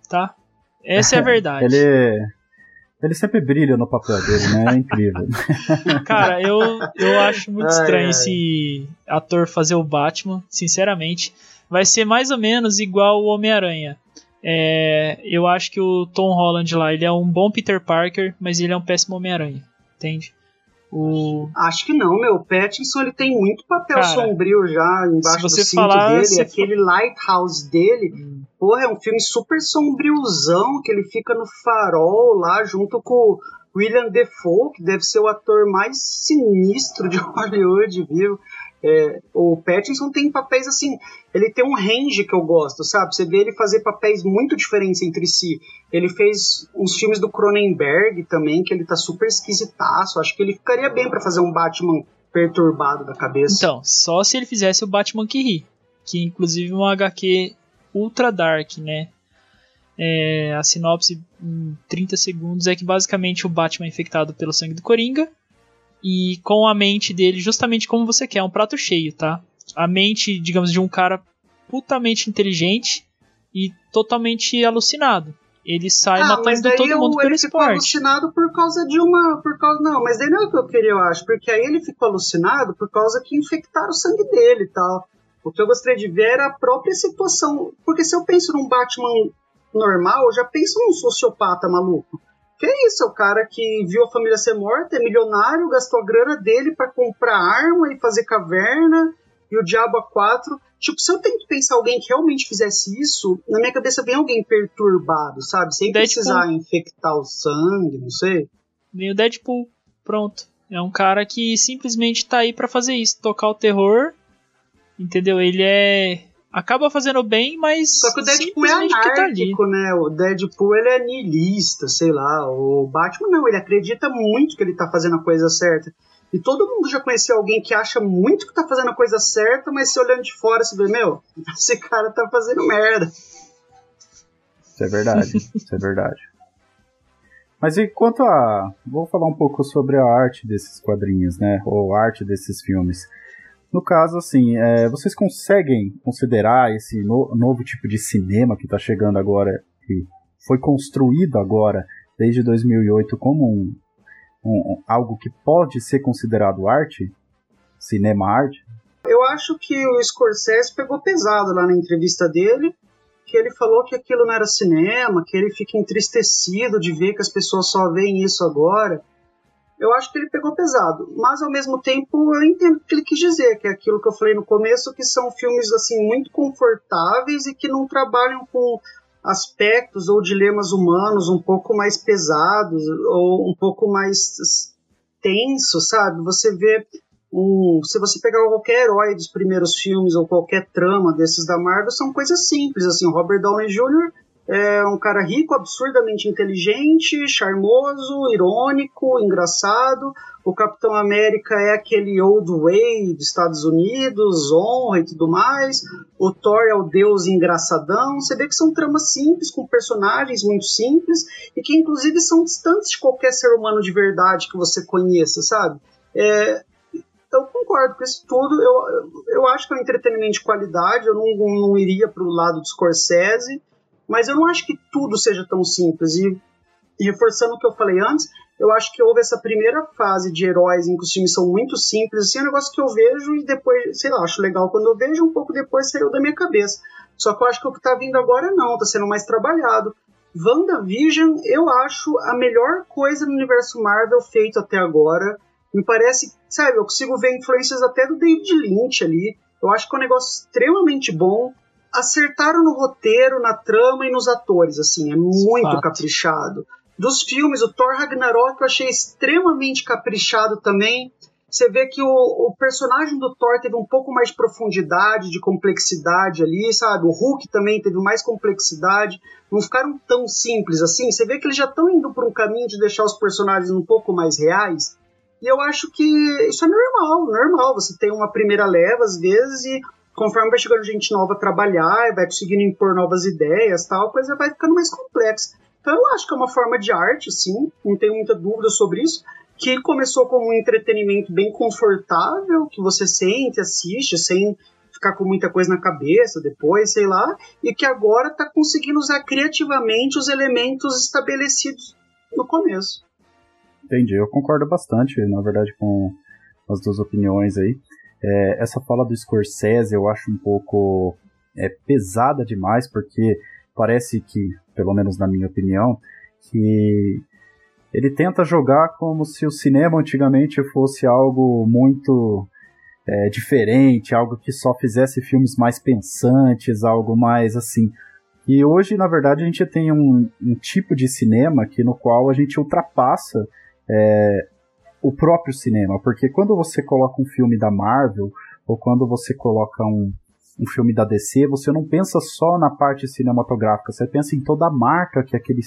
tá? Essa é a verdade. Ele ele sempre brilha no papel dele, né? É incrível. Cara, eu, eu acho muito Ai, estranho ai. esse ator fazer o Batman, sinceramente. Vai ser mais ou menos igual o Homem-Aranha. É, eu acho que o Tom Holland lá, ele é um bom Peter Parker, mas ele é um péssimo Homem-Aranha, entende? O, Acho que não, meu. O Pattinson ele tem muito papel Cara, sombrio já embaixo do cinto falar, dele. Aquele Lighthouse dele, porra, é um filme super sombriozão que ele fica no farol lá junto com o William Defoe, que deve ser o ator mais sinistro de Hollywood, viu? É, o Pattinson tem papéis assim, ele tem um range que eu gosto, sabe? Você vê ele fazer papéis muito diferentes entre si. Ele fez uns filmes do Cronenberg também, que ele tá super esquisitaço. Acho que ele ficaria bem pra fazer um Batman perturbado da cabeça. Então, só se ele fizesse o Batman que ri, que inclusive é um HQ ultra dark, né? É, a sinopse em 30 segundos é que basicamente o Batman é infectado pelo sangue do Coringa e com a mente dele justamente como você quer, um prato cheio, tá? A mente, digamos, de um cara putamente inteligente e totalmente alucinado. Ele sai Ah, mas matando daí todo mundo o- pelo ele ficou esporte. alucinado por causa de uma. Por causa, não, mas daí não é o que eu queria, eu acho. Porque aí ele ficou alucinado por causa que infectaram o sangue dele e tal. O que eu gostaria de ver era a própria situação. Porque se eu penso num Batman normal, eu já penso num sociopata maluco. Que é isso, é o cara que viu a família ser morta, é milionário, gastou a grana dele pra comprar arma e fazer caverna, e o Diabo A4. Tipo, se eu tento pensar alguém que realmente fizesse isso, na minha cabeça vem alguém perturbado, sabe? Sem Deadpool. precisar infectar o sangue, não sei. Vem o Deadpool, pronto. É um cara que simplesmente tá aí pra fazer isso, tocar o terror. Entendeu? Ele é. Acaba fazendo bem, mas. Só que o Deadpool é tá anárquico, né? O Deadpool ele é niilista, sei lá. O Batman não, ele acredita muito que ele tá fazendo a coisa certa. E todo mundo já conheceu alguém que acha muito que tá fazendo a coisa certa, mas se olhando de fora, você vê, meu, esse cara tá fazendo merda. Isso é verdade, isso é verdade. Mas e quanto a. Vou falar um pouco sobre a arte desses quadrinhos, né? Ou a arte desses filmes. No caso, assim, é, vocês conseguem considerar esse no- novo tipo de cinema que está chegando agora, que foi construído agora, desde 2008, como um, um- algo que pode ser considerado arte? Cinema arte? Eu acho que o Scorsese pegou pesado lá na entrevista dele, que ele falou que aquilo não era cinema, que ele fica entristecido de ver que as pessoas só veem isso agora. Eu acho que ele pegou pesado, mas ao mesmo tempo eu entendo o que ele quis dizer, que é aquilo que eu falei no começo, que são filmes assim muito confortáveis e que não trabalham com aspectos ou dilemas humanos um pouco mais pesados ou um pouco mais tensos, sabe? Você vê um, se você pegar qualquer herói dos primeiros filmes ou qualquer trama desses da Marvel, são coisas simples, assim, Robert Downey Jr. é um cara rico, absurdamente inteligente, charmoso, irônico, engraçado. O Capitão América é aquele old way dos Estados Unidos, honra e tudo mais. O Thor é o deus engraçadão. Você vê que são tramas simples, com personagens muito simples, e que inclusive são distantes de qualquer ser humano de verdade que você conheça, sabe? É, eu concordo com isso tudo. Eu, eu acho que é um entretenimento de qualidade. Eu não, não iria para o lado do Scorsese, mas eu não acho que tudo seja tão simples. E, e reforçando o que eu falei antes, eu acho que houve essa primeira fase de heróis em que os filmes são muito simples. Assim, é um negócio que eu vejo e depois, sei lá, acho legal quando eu vejo, um pouco depois saiu da minha cabeça. Só que eu acho que o que tá vindo agora não, tá sendo mais trabalhado. WandaVision, eu acho a melhor coisa no universo Marvel feito até agora. Me parece, sabe, eu consigo ver influências até do David Lynch ali. Eu acho que é um negócio extremamente bom. Acertaram no roteiro, na trama e nos atores, assim, é muito Fato. caprichado. Dos filmes, o Thor Ragnarok eu achei extremamente caprichado também. Você vê que o, o personagem do Thor teve um pouco mais de profundidade, de complexidade ali, sabe? O Hulk também teve mais complexidade. Não ficaram tão simples assim. Você vê que eles já estão indo por um caminho de deixar os personagens um pouco mais reais. E eu acho que isso é normal, normal. Você tem uma primeira leva, às vezes, e conforme vai chegando gente nova a trabalhar, vai conseguindo impor novas ideias tal, a coisa vai ficando mais complexa. Então eu acho que é uma forma de arte, sim, não tenho muita dúvida sobre isso, que começou como um entretenimento bem confortável, que você sente, assiste, sem ficar com muita coisa na cabeça depois, sei lá, e que agora está conseguindo usar criativamente os elementos estabelecidos no começo. Entendi, eu concordo bastante, na verdade, com as duas opiniões aí. É, essa fala do Scorsese eu acho um pouco é, pesada demais, porque parece que, pelo menos na minha opinião, que ele tenta jogar como se o cinema antigamente fosse algo muito é, diferente, algo que só fizesse filmes mais pensantes, algo mais assim. E hoje, na verdade, a gente tem um, um tipo de cinema que no qual a gente ultrapassa é, o próprio cinema, porque quando você coloca um filme da Marvel ou quando você coloca um, um filme da DC, você não pensa só na parte cinematográfica, você pensa em toda a marca que aquele,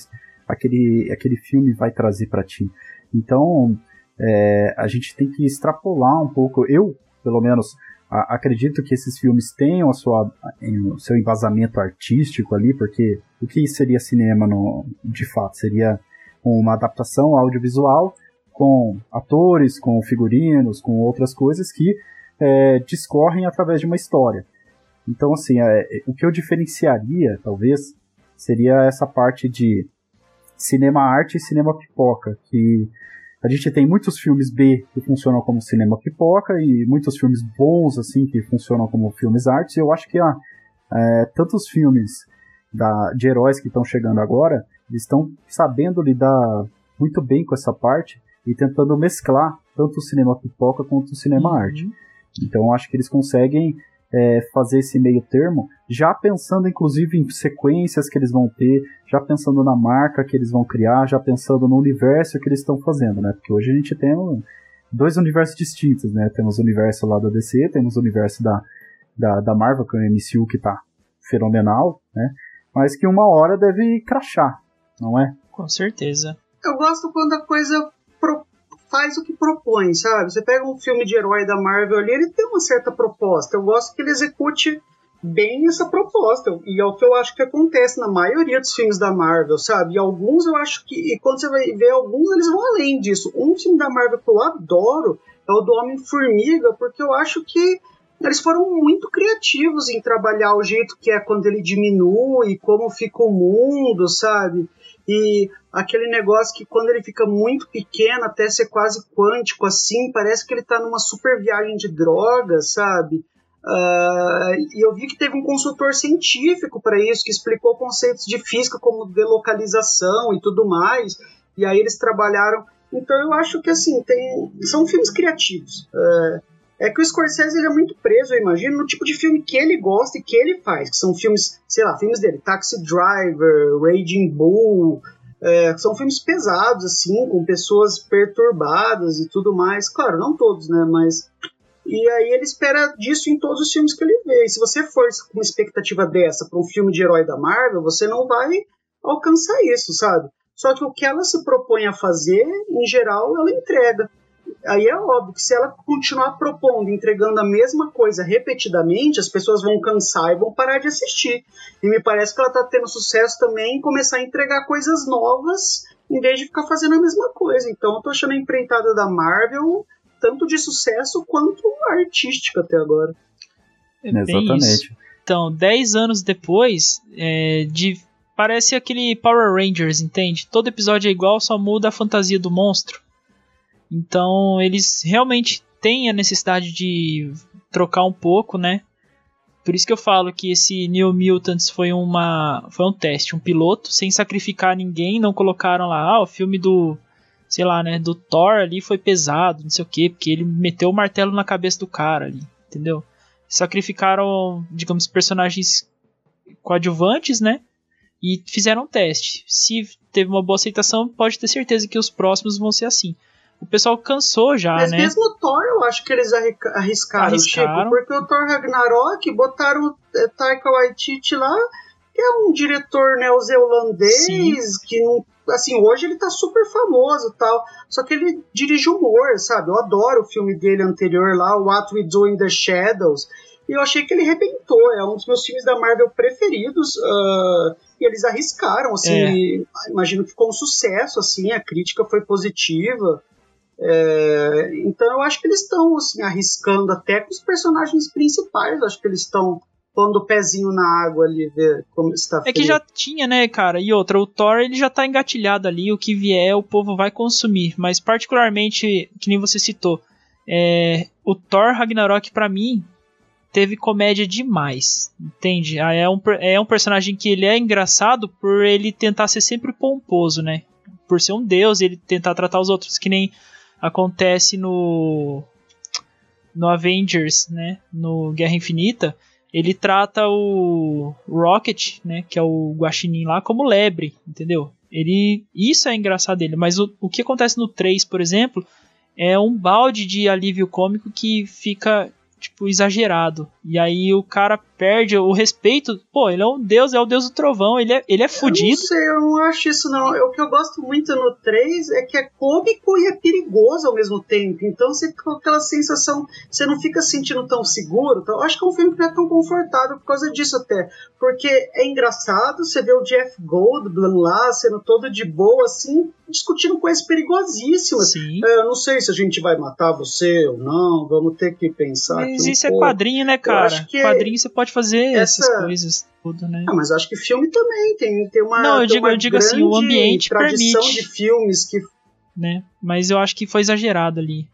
aquele, aquele filme vai trazer para ti. Então, é, a gente tem que extrapolar um pouco. Eu, pelo menos, a, acredito que esses filmes tenham a sua, em, o seu embasamento artístico ali, porque o que seria cinema no, de fato? Seria uma adaptação audiovisual com atores, com figurinos, com outras coisas que é, discorrem através de uma história. Então, assim, é, o que eu diferenciaria, talvez, seria essa parte de cinema arte e cinema pipoca, que a gente tem muitos filmes B que funcionam como cinema pipoca e muitos filmes bons, assim, que funcionam como filmes artes, eu acho que há é, tantos filmes da, de heróis que estão chegando agora, estão sabendo lidar muito bem com essa parte e tentando mesclar tanto o cinema pipoca quanto o cinema Uhum. arte. Então eu acho que eles conseguem é, fazer esse meio termo, já pensando inclusive em sequências que eles vão ter, já pensando na marca que eles vão criar, já pensando no universo que eles estão fazendo, né? Porque hoje a gente tem dois universos distintos, né? Temos o universo lá da DC, temos o universo da, da, da Marvel, que é o MCU que tá fenomenal, né? Mas que uma hora deve crachar, não é? Com certeza. Eu gosto quando a coisa pro, faz o que propõe, sabe? Você pega um filme de herói da Marvel ali, ele tem uma certa proposta. Eu gosto que ele execute bem essa proposta. E é o que eu acho que acontece na maioria dos filmes da Marvel, sabe? E alguns eu acho que. E quando você vai ver alguns, eles vão além disso. Um filme da Marvel que eu adoro é o do Homem-Formiga, porque eu acho que eles foram muito criativos em trabalhar o jeito que é quando ele diminui, como fica o mundo, sabe? E aquele negócio que quando ele fica muito pequeno, até ser quase quântico assim, parece que ele tá numa super viagem de drogas, sabe? Uh, e eu vi que teve um consultor científico para isso, que explicou conceitos de física como delocalização e tudo mais. E aí eles trabalharam. Então eu acho que assim, tem, são filmes criativos. Uh, é que o Scorsese ele é muito preso, eu imagino, no tipo de filme que ele gosta e que ele faz, que são filmes, sei lá, filmes dele, Taxi Driver, Raging Bull, é, são filmes pesados, assim, com pessoas perturbadas e tudo mais. Claro, não todos, né, mas... E aí ele espera disso em todos os filmes que ele vê. E se você for com uma expectativa dessa para um filme de herói da Marvel, você não vai alcançar isso, sabe? Só que o que ela se propõe a fazer, em geral, ela entrega aí é óbvio que se ela continuar propondo, entregando a mesma coisa repetidamente, as pessoas vão cansar e vão parar de assistir. E me parece que ela está tendo sucesso também em começar a entregar coisas novas em vez de ficar fazendo a mesma coisa. Então eu tô achando a empreitada da Marvel tanto de sucesso quanto artística até agora. É Exatamente. Então, 10 anos depois, é, de parece aquele Power Rangers, entende? Todo episódio é igual, só muda a fantasia do monstro. Então eles realmente têm a necessidade de trocar um pouco, né? Por isso que eu falo que esse New Mutants foi uma foi um teste, um piloto, sem sacrificar ninguém, não colocaram lá, ah, o filme do, sei lá, né, do Thor ali foi pesado, não sei o quê, porque ele meteu o martelo na cabeça do cara ali, entendeu? Sacrificaram, digamos, personagens coadjuvantes, né? E fizeram um teste. Se teve uma boa aceitação, pode ter certeza que os próximos vão ser assim o pessoal cansou já, Mas né? Mas mesmo o Thor, eu acho que eles arriscaram, arriscaram, Chico, porque o Thor Ragnarok botaram o é, Taika Waititi lá, que é um diretor neozelandês, que não assim, hoje ele tá super famoso tal. Só que ele dirige humor, sabe? Eu adoro o filme dele anterior lá, What We Do in the Shadows. E eu achei que ele arrebentou. É um dos meus filmes da Marvel preferidos. Uh, e eles arriscaram, assim. É. Imagino que com sucesso, assim. A crítica foi positiva. É, então eu acho que eles estão assim, arriscando até com os personagens principais. Acho que eles estão pondo o pezinho na água ali, ver como está É que já tinha, né, cara? E outra, o Thor ele já tá engatilhado ali, o que vier o povo vai consumir. Mas particularmente, que nem você citou, é, o Thor Ragnarok para mim teve comédia demais, entende? Ah, é um, é um personagem que ele é engraçado por ele tentar ser sempre pomposo, né? Por ser um deus, ele tentar tratar os outros que nem acontece no no Avengers, né, no Guerra Infinita, ele trata o Rocket, né, que é o guaxinim lá, como lebre, entendeu? Ele isso é engraçado dele, mas o, o que acontece no 3, por exemplo, é um balde de alívio cômico que fica tipo, exagerado. E aí o cara perde o respeito. Pô, ele é um deus, é o deus do trovão, ele é, ele é fudido. Eu não sei, eu não acho isso não. O que eu gosto muito no 3 é que é cômico e é perigoso ao mesmo tempo. Então você com aquela sensação, você não fica sentindo tão seguro. Então, eu acho que é um filme que não é tão confortável por causa disso até. Porque é engraçado, você vê o Jeff Goldblum lá, sendo todo de boa, assim, discutindo coisas perigosíssimas. Sim. É, eu não sei se a gente vai matar você ou não, vamos ter que pensar. Mas isso é quadrinho, né, cara? Quadrinho você pode fazer essa... essas coisas tudo, né? Ah, mas acho que filme também tem, tem uma. Não, eu digo, eu digo assim, o ambiente tradição permite. de filmes que. Né? Mas eu acho que foi exagerado ali.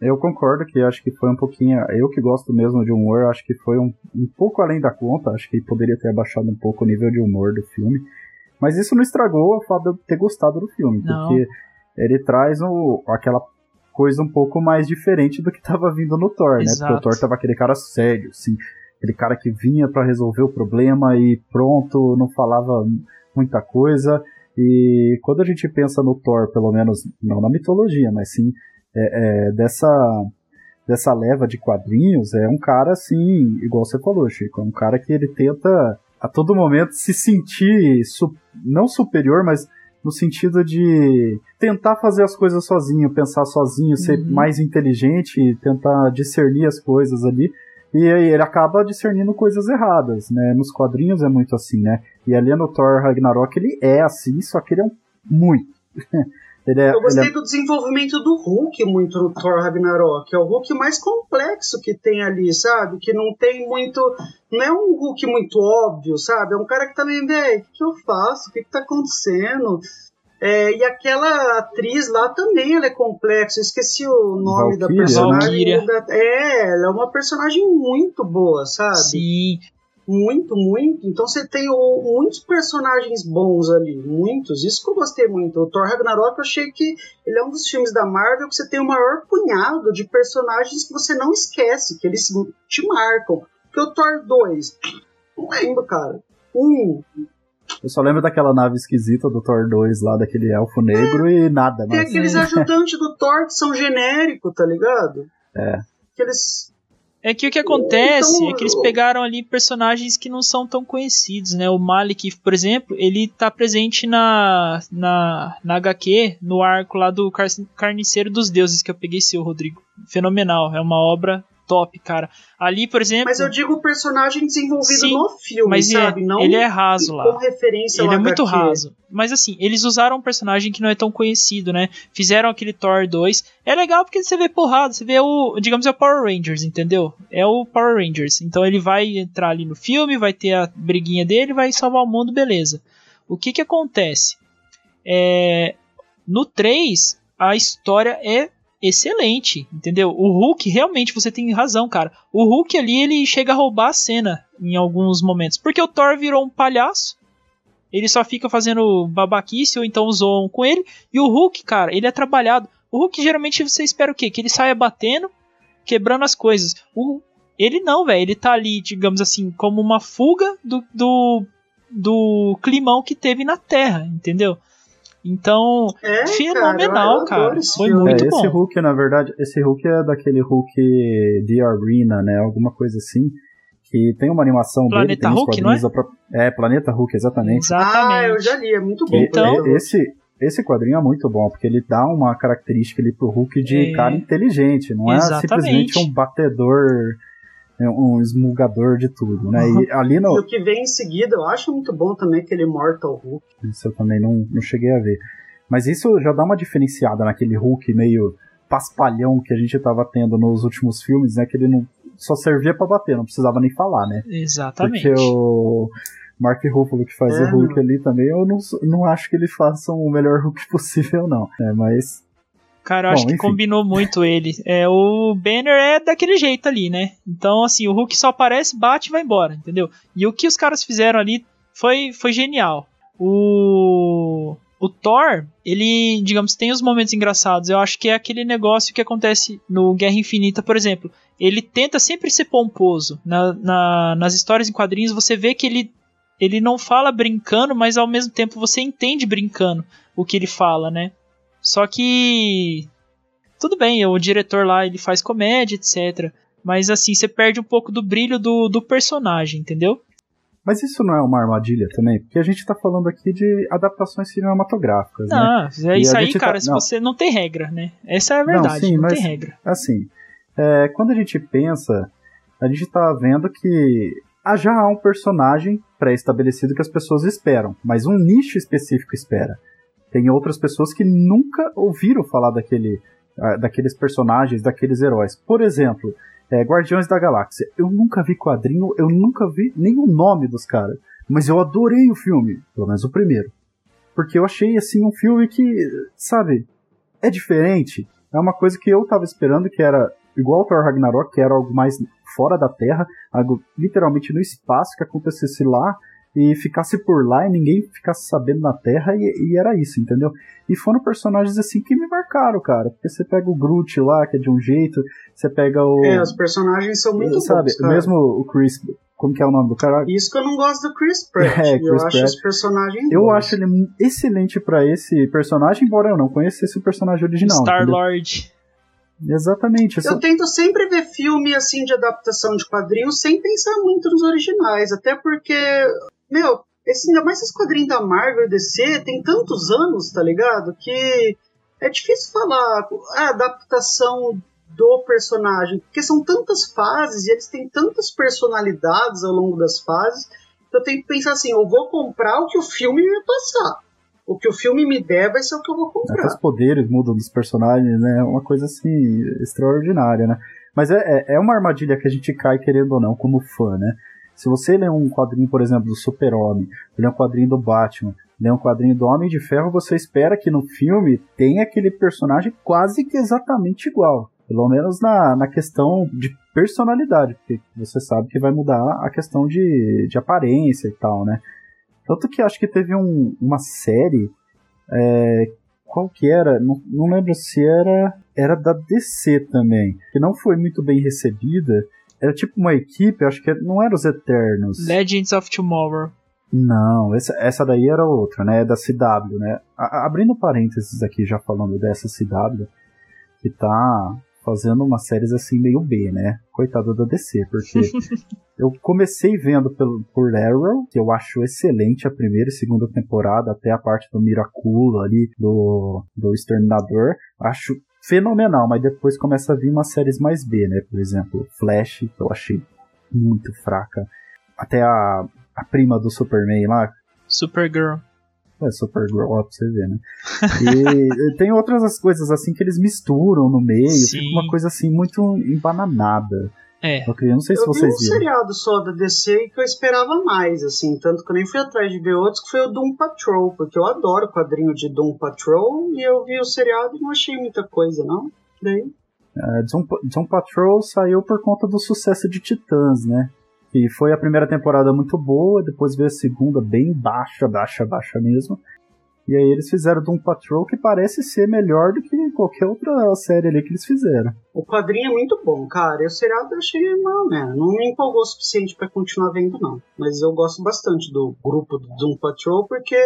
Eu concordo que acho que foi um pouquinho. Eu que gosto mesmo de humor, acho que foi um, um pouco além da conta. Acho que poderia ter abaixado um pouco o nível de humor do filme. Mas isso não estragou o fato de eu ter gostado do filme. Não. Porque ele traz o, aquela coisa um pouco mais diferente do que tava vindo no Thor, Exato. né? Porque o Thor tava aquele cara sério, assim, aquele cara que vinha para resolver o problema e pronto, não falava muita coisa. E quando a gente pensa no Thor, pelo menos não na mitologia, mas sim é, é, dessa dessa leva de quadrinhos, é um cara assim, igual você falou, Chico, é um cara que ele tenta a todo momento se sentir su não superior, mas no sentido de tentar fazer as coisas sozinho, pensar sozinho, ser Uhum. mais inteligente, tentar discernir as coisas ali. E aí ele acaba discernindo coisas erradas, né? Nos quadrinhos é muito assim, né? E ali no Thor Ragnarok ele é assim, só que ele é um muito. é, Eu gostei é- do desenvolvimento do Hulk muito no Thor Ragnarok. É o Hulk mais complexo que tem ali, sabe? Que não tem muito. Não é um Hulk muito óbvio, sabe? É um cara que tá meio, velho, o que, que eu faço? O que, que tá acontecendo? É, e aquela atriz lá também ela é complexa. Eu esqueci o nome da Valkyria, personagem. né? Da- É, ela é uma personagem muito boa, sabe? Sim. Muito, muito. Então você tem o- muitos personagens bons ali, muitos. Isso que eu gostei muito. O Thor Ragnarok eu achei que ele é um dos filmes da Marvel que você tem o maior punhado de personagens que você não esquece, que eles te marcam. Porque o Thor 2, não lembro, cara. Um, Eu só lembro daquela nave esquisita do Thor 2 lá, daquele elfo negro e nada tem mais. aqueles ajudantes do Thor que são genéricos, tá ligado? É. Aqueles. É que o que acontece Então, é que eles pegaram ali personagens que não são tão conhecidos, né? O Malik, por exemplo, ele tá presente na, na, na HQ, no arco lá do Car- Carniceiro dos Deuses, que eu peguei seu, Rodrigo. Fenomenal, é uma obra top, cara. Ali, por exemplo, Mas eu digo o personagem desenvolvido Sim, no filme, mas é- sabe? Não ele é raso lá. com referência Ele é muito HQ. raso. Mas assim, eles usaram um personagem que não é tão conhecido, né? Fizeram aquele Thor 2. É legal porque você vê porrada, você vê o, digamos, é o Power Rangers, entendeu? É o Power Rangers. Então ele vai entrar ali no filme, vai ter a briguinha dele, vai salvar o mundo, beleza. O que que acontece? É, no 3, a história é excelente, entendeu? O Hulk, realmente, você tem razão, cara. O Hulk ali, ele chega a roubar a cena em alguns momentos. Porque o Thor virou um palhaço. Ele só fica fazendo babaquice ou então zoam com ele. E o Hulk, cara, ele é trabalhado. O Hulk geralmente você espera o quê? Que ele saia batendo, quebrando as coisas. O, ele não, velho. Ele tá ali, digamos assim, como uma fuga do, do, do climão que teve na Terra, entendeu? Então, É, fenomenal, cara. esse Foi muito é, esse bom. Hulk, na verdade, esse Hulk é daquele Hulk The Arena, né? Alguma coisa assim. Que tem uma animação dele, Planeta tem uns Hulk, quadrinhos da própria- É, Planeta Hulk, exatamente. Exatamente. Ah, eu já li, é muito bom. Então- esse, esse quadrinho é muito bom, porque ele dá uma característica ali pro Hulk de É. cara inteligente, não é Exatamente. simplesmente um batedor, é, um esmugador de tudo, né? E ali E no. o que vem em seguida, eu acho muito bom também aquele Mortal Hulk. Isso eu também não, não cheguei a ver. Mas isso já dá uma diferenciada naquele Hulk meio paspalhão que a gente tava tendo nos últimos filmes, né? Que ele não só servia pra bater, não precisava nem falar, né? Exatamente. Porque o Mark Ruffalo que faz É, o Hulk não. ali também, eu não, não acho que ele faça o melhor Hulk possível, não. É, mas Cara, eu Bom, acho que enfim. combinou muito ele. É, o Banner é daquele jeito ali, né? Então, assim, o Hulk só aparece, bate e vai embora, entendeu? E o que os caras fizeram ali foi, foi genial. O, o Thor, ele, digamos, tem os momentos engraçados. Eu acho que é aquele negócio que acontece no Guerra Infinita, por exemplo. Ele tenta sempre ser pomposo. Na, na- nas histórias em quadrinhos, você vê que ele, ele não fala brincando, mas ao mesmo tempo você entende brincando o que ele fala, né? Só que tudo bem, o diretor lá ele faz comédia, etc. Mas assim, você perde um pouco do brilho do, do personagem, entendeu? Mas isso não é uma armadilha também? Porque a gente tá falando aqui de adaptações cinematográficas, né? Não, é isso aí, gente cara. tá- Se não. você não tem regra, né? Essa é a verdade, sim, não, mas- tem regra. Assim, é, quando a gente pensa, a gente tá vendo que ah, já há um personagem pré-estabelecido que as pessoas esperam, mas um nicho específico espera. Tem outras pessoas que nunca ouviram falar daquele, ah, daqueles personagens, daqueles heróis. Por exemplo, é, Guardiões da Galáxia. Eu nunca vi quadrinho, eu nunca vi nem o nome dos caras. Mas eu adorei o filme, pelo menos o primeiro. Porque eu achei, assim, um filme que, sabe, é diferente. É uma coisa que eu tava esperando que era igual ao Thor Ragnarok, que era algo mais fora da Terra, algo literalmente no espaço que acontecesse lá. E ficasse por lá e ninguém ficasse sabendo na Terra e, e, era isso, entendeu? E foram personagens assim que me marcaram, cara. Porque você pega o Groot lá, que é de um jeito, você pega o. É, os personagens são muito sabe, bons, cara. Mesmo o Chris. Como que é o nome do cara? Isso que eu não gosto do Chris Pratt. É, eu Chris acho Pratt. os personagens Eu bons. acho ele excelente pra esse personagem, embora eu não conhecesse o personagem original. entendeu? Star-Lord. Exatamente. essa- Eu tento sempre ver filme assim de adaptação de quadrinhos sem pensar muito nos originais, até porque, meu, esse, ainda mais esses quadrinhos da Marvel DC tem tantos anos, tá ligado? Que é difícil falar a adaptação do personagem, porque são tantas fases e eles têm tantas personalidades ao longo das fases, que eu tenho que pensar assim, eu vou comprar o que o filme me passar. O que o filme me der vai ser o que eu vou Até comprar. os poderes mudam dos personagens, né? É uma coisa assim, extraordinária, né? Mas é, é- é uma armadilha que a gente cai querendo ou não, como fã, né? Se você lê um quadrinho, por exemplo, do Super-Homem, lê um quadrinho do Batman, lê um quadrinho do Homem de Ferro, você espera que no filme tenha aquele personagem quase que exatamente igual. Pelo menos na, na questão de personalidade, porque você sabe que vai mudar a questão de, de aparência e tal, né? Tanto que acho que teve um- uma série é, qual que era? Não, não lembro se era era da DC também, que não foi muito bem recebida. Era tipo uma equipe, acho que não era os Eternos. Legends of Tomorrow. Não, essa, essa daí era outra, né? Da CW, né? A- abrindo parênteses aqui, já falando dessa CW, que tá fazendo umas séries assim meio B, né? Coitada da DC, porque eu comecei vendo pelo, por Arrow, que eu acho excelente a primeira e segunda temporada, até a parte do Miracula ali, do, do Exterminador. Acho fenomenal, mas depois começa a vir umas séries mais B, né? Por exemplo, Flash, que eu achei muito fraca. Até a, a prima do Superman lá, Supergirl. é Supergirl, ó, pra você ver, né? E tem outras as coisas assim que eles misturam no meio, Sim. fica uma coisa assim muito embananada. É. Eu queria- não sei se eu vi vocês um viram. seriado só da DC que eu esperava mais, assim, tanto que eu nem fui atrás de ver outros, que foi o Doom Patrol, porque eu adoro o quadrinho de Doom Patrol, e eu vi o seriado e não achei muita coisa, não. Daí, É, Doom, Doom Patrol saiu por conta do sucesso de Titãs, né? E foi a primeira temporada muito boa, depois veio a segunda bem baixa, baixa, baixa mesmo. E aí eles fizeram Doom Patrol que parece ser melhor do que qualquer outra série ali que eles fizeram. o quadrinho é muito bom, cara, e o seriado eu achei mal, né? Não me empolgou o suficiente pra continuar vendo, não. Mas eu gosto bastante do grupo do Doom Patrol, porque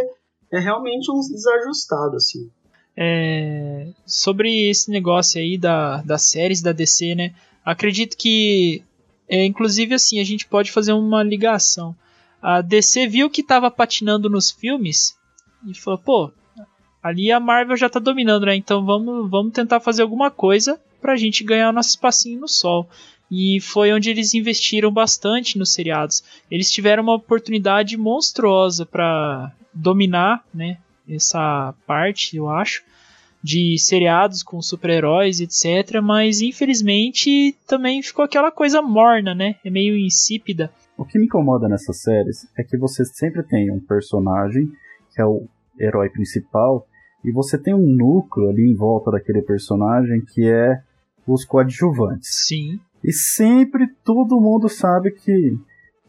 é realmente uns desajustados, assim. É, sobre esse negócio aí da, das séries da DC, né? Acredito que, é, inclusive, assim, a gente pode fazer uma ligação. A DC viu que tava patinando nos filmes e falou, pô, ali a Marvel já tá dominando, né? Então vamos, vamos tentar fazer alguma coisa pra gente ganhar nosso espacinho no sol. E foi onde eles investiram bastante nos seriados. Eles tiveram uma oportunidade monstruosa pra dominar, né? Essa parte, eu acho, de seriados com super-heróis, etc. Mas infelizmente também ficou aquela coisa morna, né? É meio insípida. O que me incomoda nessas séries é que você sempre tem um personagem que é o herói principal e você tem um núcleo ali em volta daquele personagem que é os coadjuvantes. Sim. E sempre todo mundo sabe que,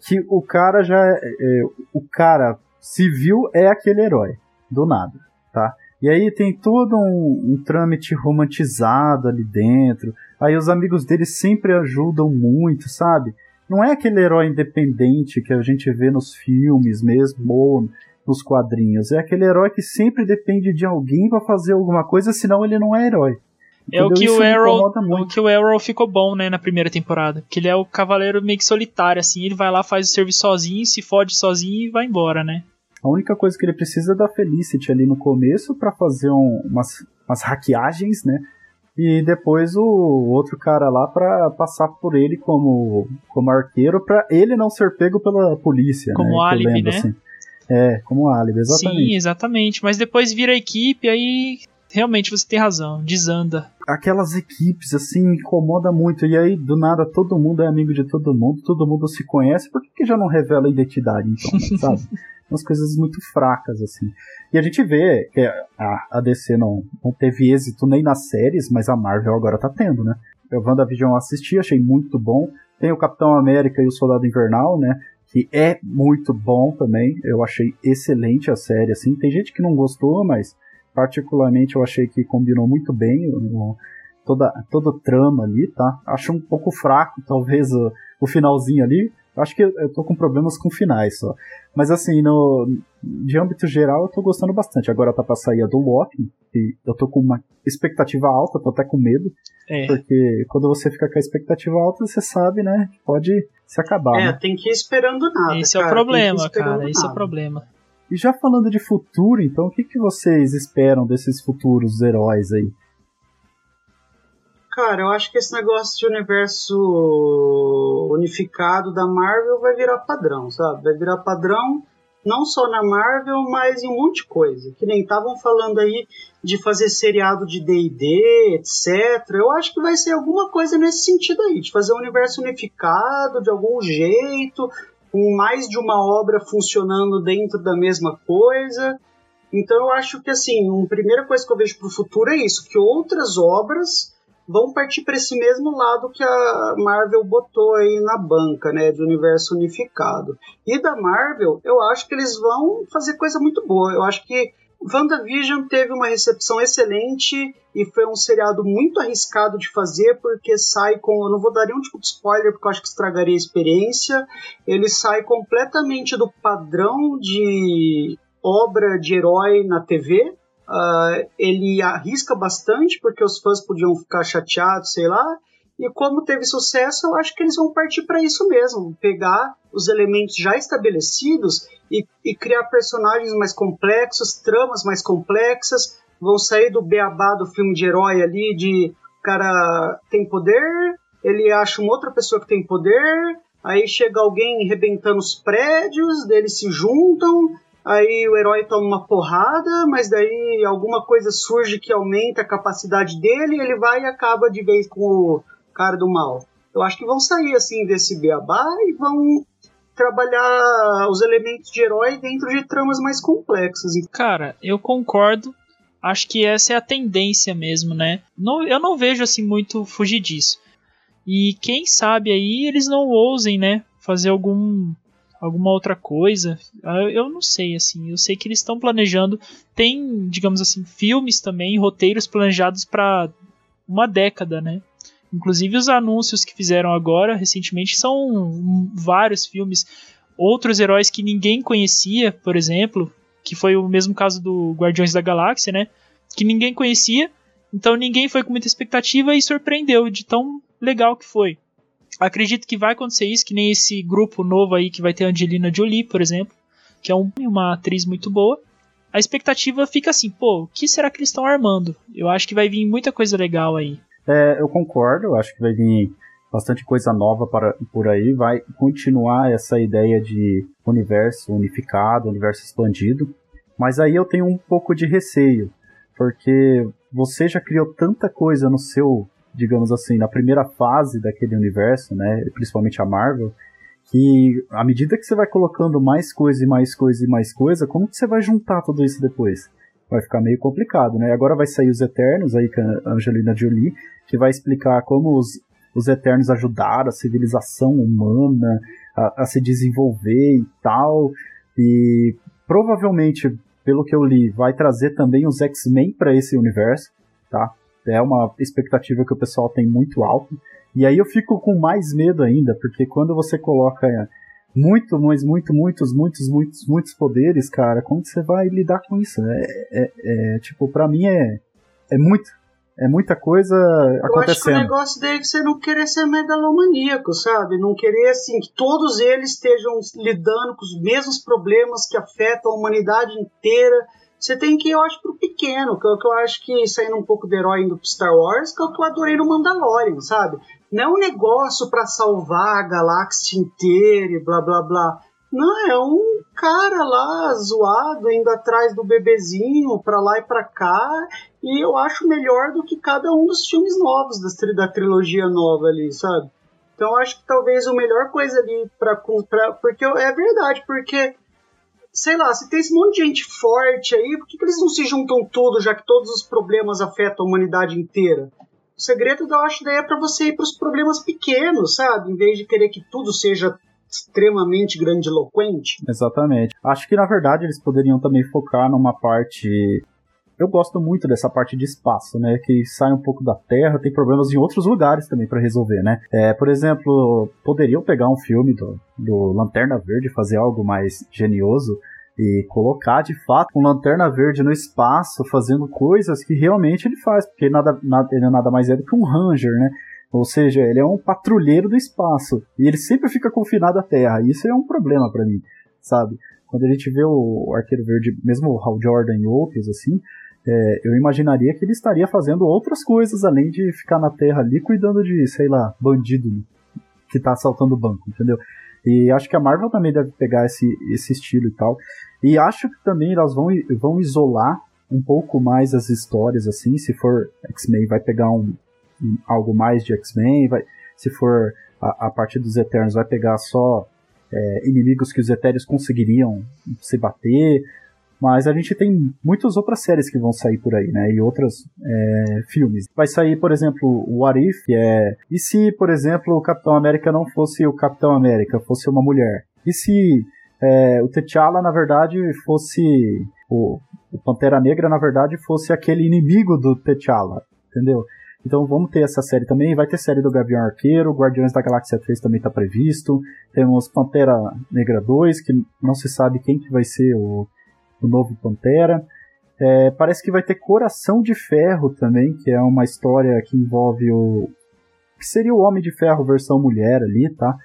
que o cara já é, é, o cara civil é aquele herói do nada, tá? E aí tem todo um, um trâmite romantizado ali dentro. Aí os amigos dele sempre ajudam muito, sabe? Não é aquele herói independente que a gente vê nos filmes mesmo ou nos quadrinhos. É aquele herói que sempre depende de alguém para fazer alguma coisa, senão ele não é herói. É o que Isso o Arrow, o que o Arrow ficou bom, né, na primeira temporada. Que ele é o cavaleiro meio que solitário, assim, ele vai lá, faz o serviço sozinho, se fode sozinho e vai embora, né? A única coisa que ele precisa é da Felicity ali no começo para fazer um- umas, umas hackeagens, né? E depois o outro cara lá para passar por ele como, como arqueiro para ele não ser pego pela polícia. Como né? Álibi, né? assim. É, como álibi, exatamente. Sim, exatamente. Mas depois vira a equipe, aí realmente você tem razão, desanda. Aquelas equipes assim incomoda muito. E aí, do nada, todo mundo é amigo de todo mundo, todo mundo se conhece. Por que, que já não revela a identidade, então, sabe? Umas coisas muito fracas, assim. E a gente vê que a, DC não, não teve êxito nem nas séries, mas a Marvel agora tá tendo, né? Eu WandaVision assisti, achei muito bom. Tem o Capitão América e o Soldado Invernal, né? Que é muito bom também. Eu achei excelente a série, assim. Tem gente que não gostou, mas particularmente eu achei que combinou muito bem toda, toda trama ali, tá? Acho um pouco fraco, talvez, o, o finalzinho ali. Acho que eu, tô com problemas com finais só. Mas assim, no, de âmbito geral, eu tô gostando bastante. Agora tá pra sair a do Walking, e eu tô com uma expectativa alta, tô até com medo. É. Porque quando você fica com a expectativa alta, você sabe, né? Pode se acabar. É, né? tem que ir esperando nada. Esse é o cara, que ir problema, cara. Esse é o nada. problema. E já falando de futuro, então, o que, que vocês esperam desses futuros heróis aí? Cara, eu acho que esse negócio de universo unificado da Marvel vai virar padrão, sabe? Vai virar padrão não só na Marvel, mas em um monte de coisa. Que nem estavam falando aí de fazer seriado de D&D, etc. Eu acho que vai ser alguma coisa nesse sentido aí, de fazer um universo unificado de algum jeito, com mais de uma obra funcionando dentro da mesma coisa. Então eu acho que assim, a primeira coisa que eu vejo para o futuro é isso, que outras obras vão partir para esse mesmo lado que a Marvel botou aí na banca, né, de universo unificado. E da Marvel, eu acho que eles vão fazer coisa muito boa. Eu acho que WandaVision teve uma recepção excelente e foi um seriado muito arriscado de fazer, porque sai com. Eu não vou dar nenhum tipo de spoiler, porque eu acho que estragaria a experiência. Ele sai completamente do padrão de obra de herói na TV. Uh, ele arrisca bastante, porque os fãs podiam ficar chateados, sei lá. E como teve sucesso, eu acho que eles vão partir para isso mesmo, pegar os elementos já estabelecidos e, e, criar personagens mais complexos, tramas mais complexas, vão sair do beabá do filme de herói ali, de cara tem poder, ele acha uma outra pessoa que tem poder, aí chega alguém arrebentando os prédios, eles se juntam, aí o herói toma uma porrada, mas daí alguma coisa surge que aumenta a capacidade dele, ele vai e acaba de vez com o cara do mal. Eu acho que vão sair assim desse beabá e vão trabalhar os elementos de herói dentro de tramas mais complexas. Cara, eu concordo. Acho que essa é a tendência mesmo, né? Não, eu não vejo assim muito fugir disso. E quem sabe aí eles não ousem, né? Fazer algum alguma outra coisa. Eu não sei, assim. Eu sei que eles estão planejando. Tem, digamos assim, filmes também, roteiros planejados para uma década, né? Inclusive os anúncios que fizeram agora, recentemente, são vários filmes. Outros heróis que ninguém conhecia, por exemplo, que foi o mesmo caso do Guardiões da Galáxia, né? Que ninguém conhecia, então ninguém foi com muita expectativa e surpreendeu de tão legal que foi. Acredito que vai acontecer isso, que nem esse grupo novo aí que vai ter Angelina Jolie, por exemplo, que é um, uma atriz muito boa. A expectativa fica assim, pô, o que será que eles estão armando? Eu acho que vai vir muita coisa legal aí. É, eu concordo, acho que vai vir bastante coisa nova para, por aí, vai continuar essa ideia de universo unificado, universo expandido, mas aí eu tenho um pouco de receio, porque você já criou tanta coisa no seu digamos assim, na primeira fase daquele universo, né, principalmente a Marvel, que à medida que você vai colocando mais coisa e mais coisa e mais coisa, como que você vai juntar tudo isso depois? Vai ficar meio complicado, né? Agora vai sair os Eternos aí com a Angelina Jolie, que vai explicar como os, os Eternos ajudaram a civilização humana a, a se desenvolver e tal, e provavelmente, pelo que eu li, vai trazer também os X-Men para esse universo, tá? É uma expectativa que o pessoal tem muito alto. E aí eu fico com mais medo ainda, porque quando você coloca muito, mas muito, muitos, muitos, muitos, muitos poderes, cara, como você vai lidar com isso? É, é, é tipo, para mim é, é muito. É muita coisa acontecendo. Eu acho que o negócio dele é você não querer ser megalomaníaco, sabe? Não querer, assim, que todos eles estejam lidando com os mesmos problemas que afetam a humanidade inteira você tem que ir, eu acho, pro pequeno, que é o que eu acho que, saindo um pouco do herói indo pro Star Wars, que é o que eu adorei no Mandalorian, sabe? Não é um negócio para salvar a galáxia inteira e blá blá blá. Não, é um cara lá zoado indo atrás do bebezinho pra lá e pra cá. E eu acho melhor do que cada um dos filmes novos da, trilogia nova ali, sabe? Então eu acho que talvez a melhor coisa ali pra. Porque é verdade, porque sei lá, se tem esse monte de gente forte aí, por que, que eles não se juntam tudo, já que todos os problemas afetam a humanidade inteira? O segredo, eu acho, daí é pra você ir pros problemas pequenos, sabe? Em vez de querer que tudo seja extremamente grandiloquente. Exatamente. Acho que na verdade eles poderiam também focar numa parte. Eu gosto muito dessa parte de espaço, né? Que sai um pouco da Terra, tem problemas em outros lugares também para resolver, né? É, por exemplo, poderiam pegar um filme do, do Lanterna Verde e fazer algo mais genioso e colocar de fato um Lanterna Verde no espaço fazendo coisas que realmente ele faz, porque nada, nada, ele é nada mais é do que um Ranger, né? Ou seja, ele é um patrulheiro do espaço. E ele sempre fica confinado à Terra. Isso é um problema para mim, sabe? Quando a gente vê o Arqueiro Verde, mesmo o Hal Jordan e outros, assim, é, eu imaginaria que ele estaria fazendo outras coisas além de ficar na Terra ali cuidando de, sei lá, bandido que tá assaltando o banco, entendeu? E acho que a Marvel também deve pegar esse, esse estilo e tal. E acho que também elas vão, vão isolar um pouco mais as histórias, assim, se for X-Men, vai pegar um, algo mais de X-Men, se for a, a partir dos Eternos, vai pegar só é, inimigos que os Eternos conseguiriam se bater, mas a gente tem muitas outras séries que vão sair por aí, né? E outros é, filmes. Vai sair, por exemplo, o What If, que é. E se, por exemplo, o Capitão América não fosse o Capitão América, fosse uma mulher? E se é, o T'Challa, na verdade, fosse. O, o Pantera Negra, na verdade, fosse aquele inimigo do T'Challa, entendeu? Então vamos ter essa série também. Vai ter série do Gavião Arqueiro, Guardiões da Galáxia 3 também está previsto. Temos Pantera Negra 2, que não se sabe quem que vai ser o, o novo Pantera. É, parece que vai ter Coração de Ferro também, que é uma história que envolve o. que seria o Homem de Ferro versão mulher ali, tá?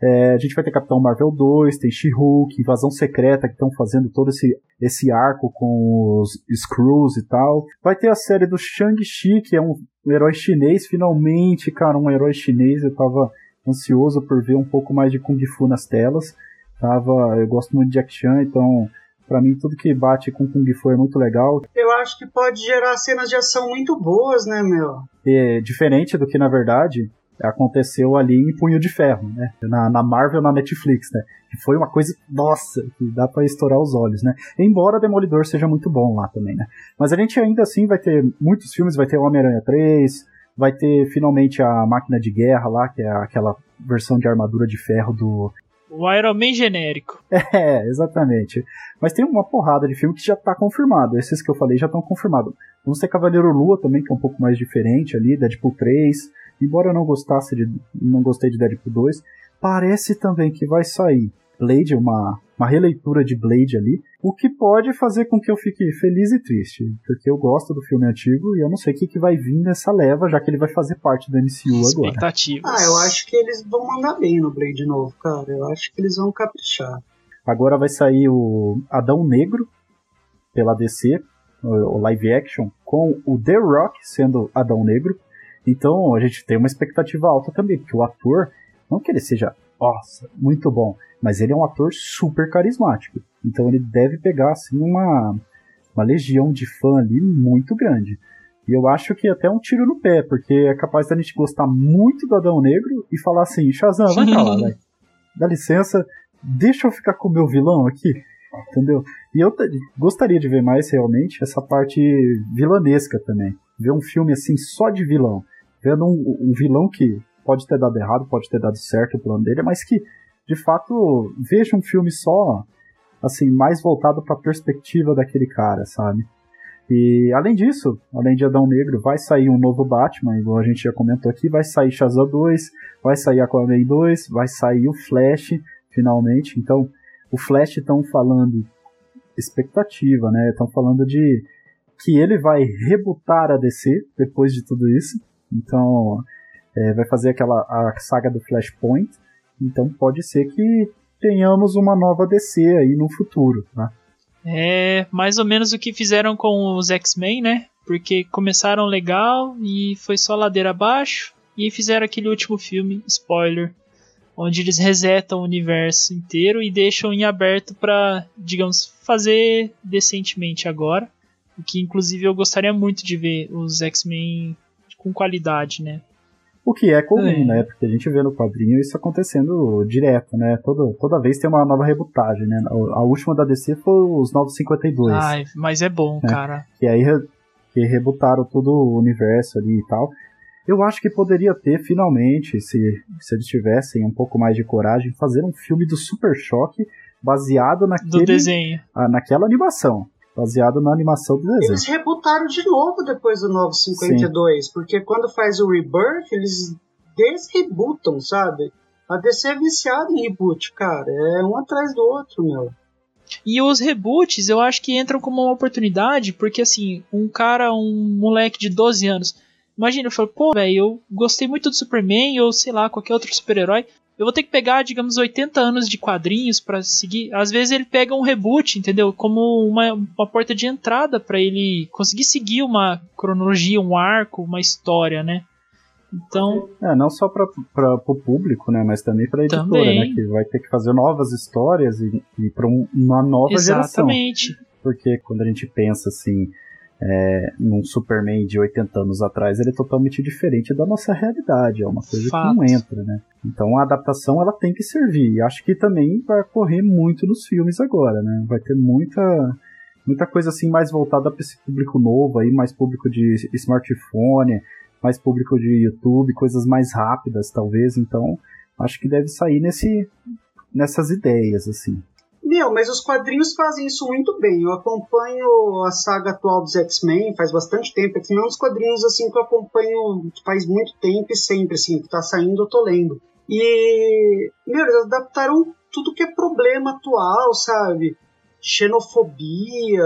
É, a gente vai ter Capitão Marvel 2, tem She-Hulk, Invasão Secreta, que estão fazendo todo esse, esse arco com os Screws e tal. Vai ter a série do Shang-Chi, que é um, herói chinês, finalmente, cara, um herói chinês. Eu tava ansioso por ver um pouco mais de Kung Fu nas telas. Tava, eu gosto muito de Jack Chan, então para mim tudo que bate com Kung Fu é muito legal. Eu acho que pode gerar cenas de ação muito boas, né, meu? É diferente do que na verdade aconteceu ali em Punho de Ferro, né? Na, na Marvel, na Netflix, né? Que foi uma coisa, nossa, que dá para estourar os olhos, né? Embora Demolidor seja muito bom lá também, né? Mas a gente ainda assim vai ter muitos filmes, vai ter Homem-Aranha 3, vai ter finalmente a Máquina de Guerra lá, que é aquela versão de armadura de ferro do... O Iron Man genérico. É, exatamente. Mas tem uma porrada de filme que já tá confirmado. Esses que eu falei já estão confirmados. Vamos ter Cavaleiro Lua também, que é um pouco mais diferente ali, Deadpool 3, Embora eu não gostasse de. não gostei de Deadpool 2, parece também que vai sair Blade, uma, uma releitura de Blade ali, o que pode fazer com que eu fique feliz e triste, porque eu gosto do filme antigo e eu não sei o que, que vai vir nessa leva, já que ele vai fazer parte do MCU agora. Expectativas. Ah, eu acho que eles vão mandar bem no Blade novo, cara. Eu acho que eles vão caprichar. Agora vai sair o Adão Negro pela DC, o live action, com o The Rock sendo Adão Negro. Então a gente tem uma expectativa alta também, porque o ator, não que ele seja, nossa, muito bom, mas ele é um ator super carismático. Então ele deve pegar assim uma, uma legião de fã ali muito grande. E eu acho que até um tiro no pé, porque é capaz da gente gostar muito do Adão Negro e falar assim, Shazam, vai pra lá. Dá licença, deixa eu ficar com o meu vilão aqui. Entendeu? E eu gostaria de ver mais realmente essa parte vilanesca também. Ver um filme assim só de vilão vendo um, um, vilão que pode ter dado errado, pode ter dado certo o plano dele, mas que de fato veja um filme só assim mais voltado para a perspectiva daquele cara, sabe? E além disso, além de Adão Negro, vai sair um novo Batman, igual a gente já comentou aqui, vai sair Shazam 2, vai sair Aquaman 2, vai sair o Flash, finalmente. Então, o Flash estão falando expectativa, né? Estão falando de que ele vai rebutar a DC depois de tudo isso. Então, é, vai fazer aquela a saga do Flashpoint. Então, pode ser que tenhamos uma nova DC aí no futuro, né? É mais ou menos o que fizeram com os X-Men, né? Porque começaram legal e foi só ladeira abaixo. E fizeram aquele último filme, spoiler, onde eles resetam o universo inteiro e deixam em aberto para, digamos, fazer decentemente agora. O que inclusive eu gostaria muito de ver os X-Men com qualidade, né? O que é comum, é. né? Porque a gente vê no quadrinho isso acontecendo direto, né? Toda, toda vez tem uma nova rebutagem, né? A, última da DC foi os 952. Ai, mas é bom, né? cara. Que aí que rebutaram todo o universo ali e tal. Eu acho que poderia ter, finalmente, se, se eles tivessem um pouco mais de coragem, fazer um filme do Super Choque baseado naquele, desenho. ah, naquela animação. Baseado na animação do desenho. Eles rebutaram de novo depois do Novo 52, porque quando faz o Rebirth, eles desrebutam, sabe? A DC é viciada em reboot, cara. É um atrás do outro, meu. E os reboots eu acho que entram como uma oportunidade, porque assim, um cara, um moleque de 12 anos, imagina, eu falo, pô, velho, eu gostei muito do Superman, ou sei lá, qualquer outro super-herói. Eu vou ter que pegar, digamos, 80 anos de quadrinhos pra seguir. Às vezes ele pega um reboot, entendeu? Como uma, uma porta de entrada pra ele conseguir seguir uma cronologia, um arco, uma história, né? Então, É, não só para o público, né, mas também para a editora, Também. né, que vai ter que fazer novas histórias e, e para uma nova geração. exatamente. Porque quando a gente pensa assim, é, num Superman de 80 anos atrás, ele é totalmente diferente da nossa realidade, é uma coisa Fato. que não entra, né? Então a adaptação ela tem que servir. E acho que também vai correr muito nos filmes agora, né? Vai ter muita muita coisa assim mais voltada para esse público novo aí, mais público de smartphone, mais público de YouTube, coisas mais rápidas talvez. Então acho que deve sair nesse nessas ideias assim. Meu, mas os quadrinhos fazem isso muito bem. Eu acompanho a saga atual dos X-Men faz bastante tempo. X-Men é um dos quadrinhos assim que eu acompanho faz muito tempo e sempre, assim, que tá saindo eu tô lendo. E, meu, eles adaptaram tudo que é problema atual, sabe? Xenofobia,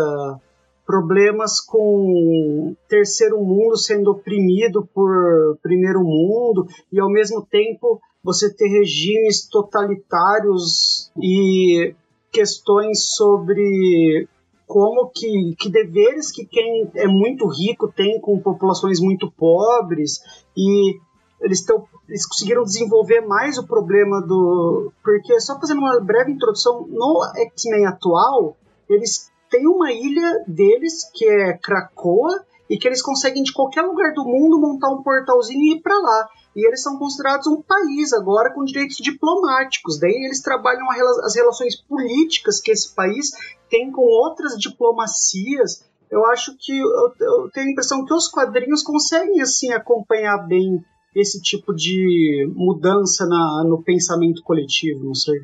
problemas com terceiro mundo sendo oprimido por primeiro mundo e ao mesmo tempo você ter regimes totalitários e questões sobre como que, que deveres que quem é muito rico tem com populações muito pobres e eles, tão, eles conseguiram desenvolver mais o problema do porque só fazendo uma breve introdução no X-Men atual eles têm uma ilha deles que é Krakoa e que eles conseguem de qualquer lugar do mundo montar um portalzinho e ir para lá e eles são considerados um país agora com direitos diplomáticos. Daí eles trabalham as relações políticas que esse país tem com outras diplomacias. Eu acho que eu, eu tenho a impressão que os quadrinhos conseguem assim acompanhar bem esse tipo de mudança na, no pensamento coletivo, não sei.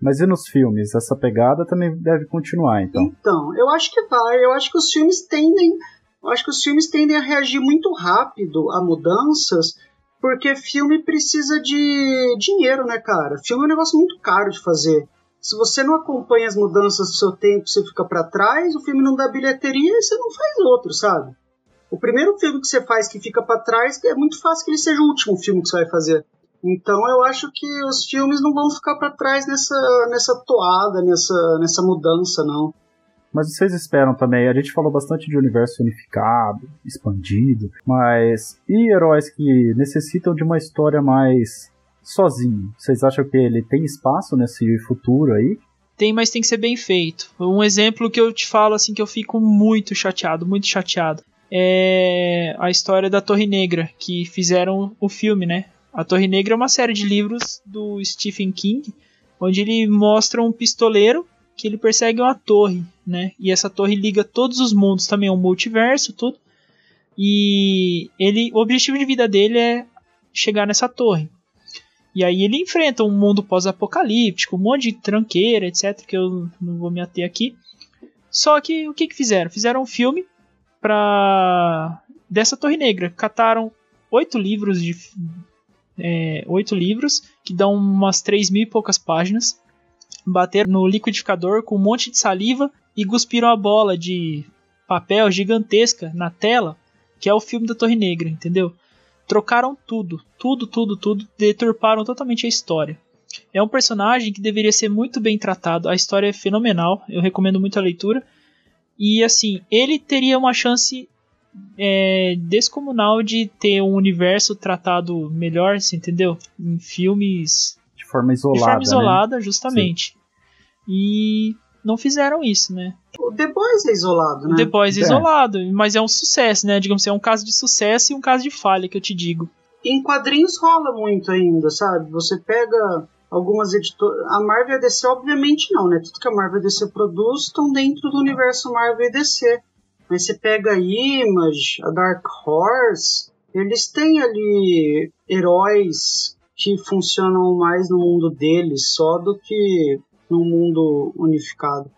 Mas e nos filmes? Essa pegada também deve continuar, então. Então, eu acho que vai. Eu acho que os filmes tendem, eu acho que os filmes tendem a reagir muito rápido a mudanças, porque filme precisa de dinheiro, né, cara? Filme é um negócio muito caro de fazer. Se você não acompanha as mudanças do seu tempo, você fica para trás, o filme não dá bilheteria e você não faz outro, sabe? O primeiro filme que você faz que fica para trás é muito fácil que ele seja o último filme que você vai fazer. Então eu acho que os filmes não vão ficar para trás nessa, nessa toada, nessa, nessa mudança, não. Mas vocês esperam também, a gente falou bastante de universo unificado, expandido, mas e heróis que necessitam de uma história mais sozinho? Vocês acham que ele tem espaço nesse futuro aí? Tem, mas tem que ser bem feito. Um exemplo que eu te falo assim que eu fico muito chateado, muito chateado, é a história da Torre Negra, que fizeram o filme, né? A Torre Negra é uma série de livros do Stephen King, onde ele mostra um pistoleiro que ele persegue uma torre, né? E essa torre liga todos os mundos, também é um multiverso, tudo. E ele, o objetivo de vida dele é chegar nessa torre. E aí ele enfrenta um mundo pós-apocalíptico, um monte de tranqueira, etc, que eu não vou me ater aqui. Só que o que que fizeram? Fizeram um filme pra dessa Torre Negra. Cataram oito livros de é, oito livros que dão umas três mil e poucas páginas. Bateram no liquidificador com um monte de saliva e cuspiram a bola de papel gigantesca na tela, que é o filme da Torre Negra, entendeu? Trocaram tudo, tudo, tudo, tudo, deturparam totalmente a história. É um personagem que deveria ser muito bem tratado, a história é fenomenal, eu recomendo muito a leitura. E assim, ele teria uma chance é, descomunal de ter um universo tratado melhor, você entendeu? Em filmes De forma isolada. de forma né? isolada, justamente. E não fizeram isso, né? O The Boys é isolado, né? O The Boys é É. isolado, mas é um sucesso, né? Digamos assim, é um caso de sucesso e um caso de falha, que eu te digo. Em quadrinhos rola muito ainda, sabe? Você pega algumas editoras. A Marvel e a DC, obviamente, não, né? Tudo que a Marvel e a DC produz estão dentro do universo Marvel e DC. Mas você pega a Image, a Dark Horse, eles têm ali heróis que funcionam mais no mundo deles só do que no mundo unificado.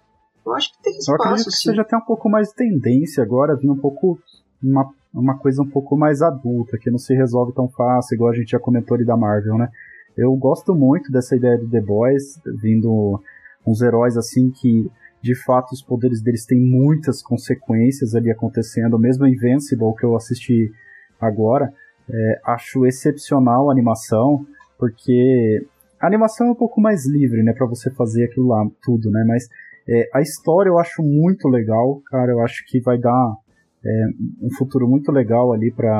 Eu acho que tem espaço, Eu acredito que sim. você já tem um pouco mais de tendência agora, vir um pouco uma, uma coisa um pouco mais adulta, que não se resolve tão fácil, igual a gente já comentou ali da Marvel, né? Eu gosto muito dessa ideia de The Boys, vindo uns heróis assim que de fato os poderes deles têm muitas consequências ali acontecendo, mesmo Invincible que eu assisti agora, é, acho excepcional a animação, porque a animação é um pouco mais livre, né, para você fazer aquilo lá tudo, né, mas é, a história eu acho muito legal, cara, eu acho que vai dar é, um futuro muito legal ali para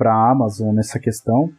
a Amazon nessa questão.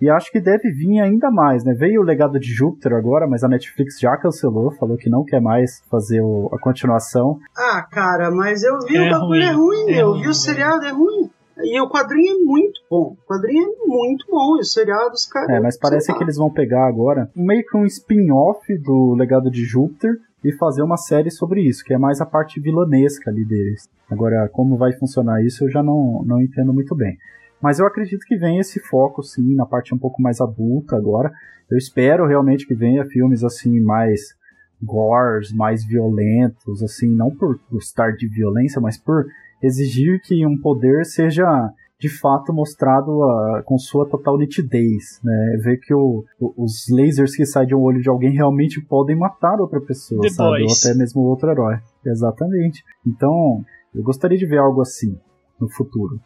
E acho que deve vir ainda mais, né? Veio o legado de Júpiter agora, mas a Netflix já cancelou, falou que não quer mais fazer o, a continuação. Ah, cara, mas eu vi É o bagulho é ruim, ruim, é eu ruim, vi o seriado é ruim. E o quadrinho é muito bom. O quadrinho é muito bom. E os caras. É, mas parece que eles vão pegar agora meio que um spin-off do legado de Júpiter e fazer uma série sobre isso, que é mais a parte vilanesca ali deles. Agora, como vai funcionar isso, eu já não, não entendo muito bem. Mas eu acredito que venha esse foco, sim, na parte um pouco mais adulta agora. Eu espero realmente que venha filmes, assim, mais gores, mais violentos, assim, não por gostar de violência, mas por exigir que um poder seja de fato mostrado ah, com sua total nitidez, né? Ver que o- o- os lasers que saem de um olho de alguém realmente podem matar outra pessoa, The sabe? Ou Boys. até mesmo outro herói. Exatamente. Então, eu gostaria de ver algo assim no futuro.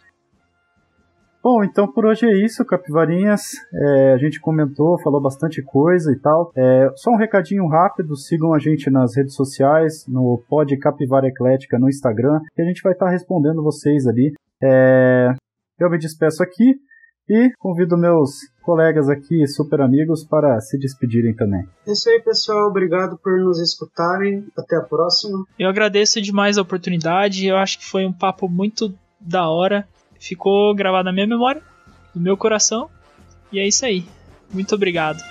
Bom, então por hoje é isso, Capivarinhas. É, a gente comentou, falou bastante coisa e tal. É, só um recadinho rápido: sigam a gente nas redes sociais, no Pod Capivara Eclética no Instagram, que a gente vai estar respondendo vocês ali. É, eu me despeço aqui e convido meus colegas aqui, super amigos, para se despedirem também. É isso aí, pessoal. Obrigado por nos escutarem. Até a próxima. Eu agradeço demais a oportunidade. Eu acho que foi um papo muito da hora. Ficou gravado na minha memória, no meu coração. E é isso aí. Muito obrigado.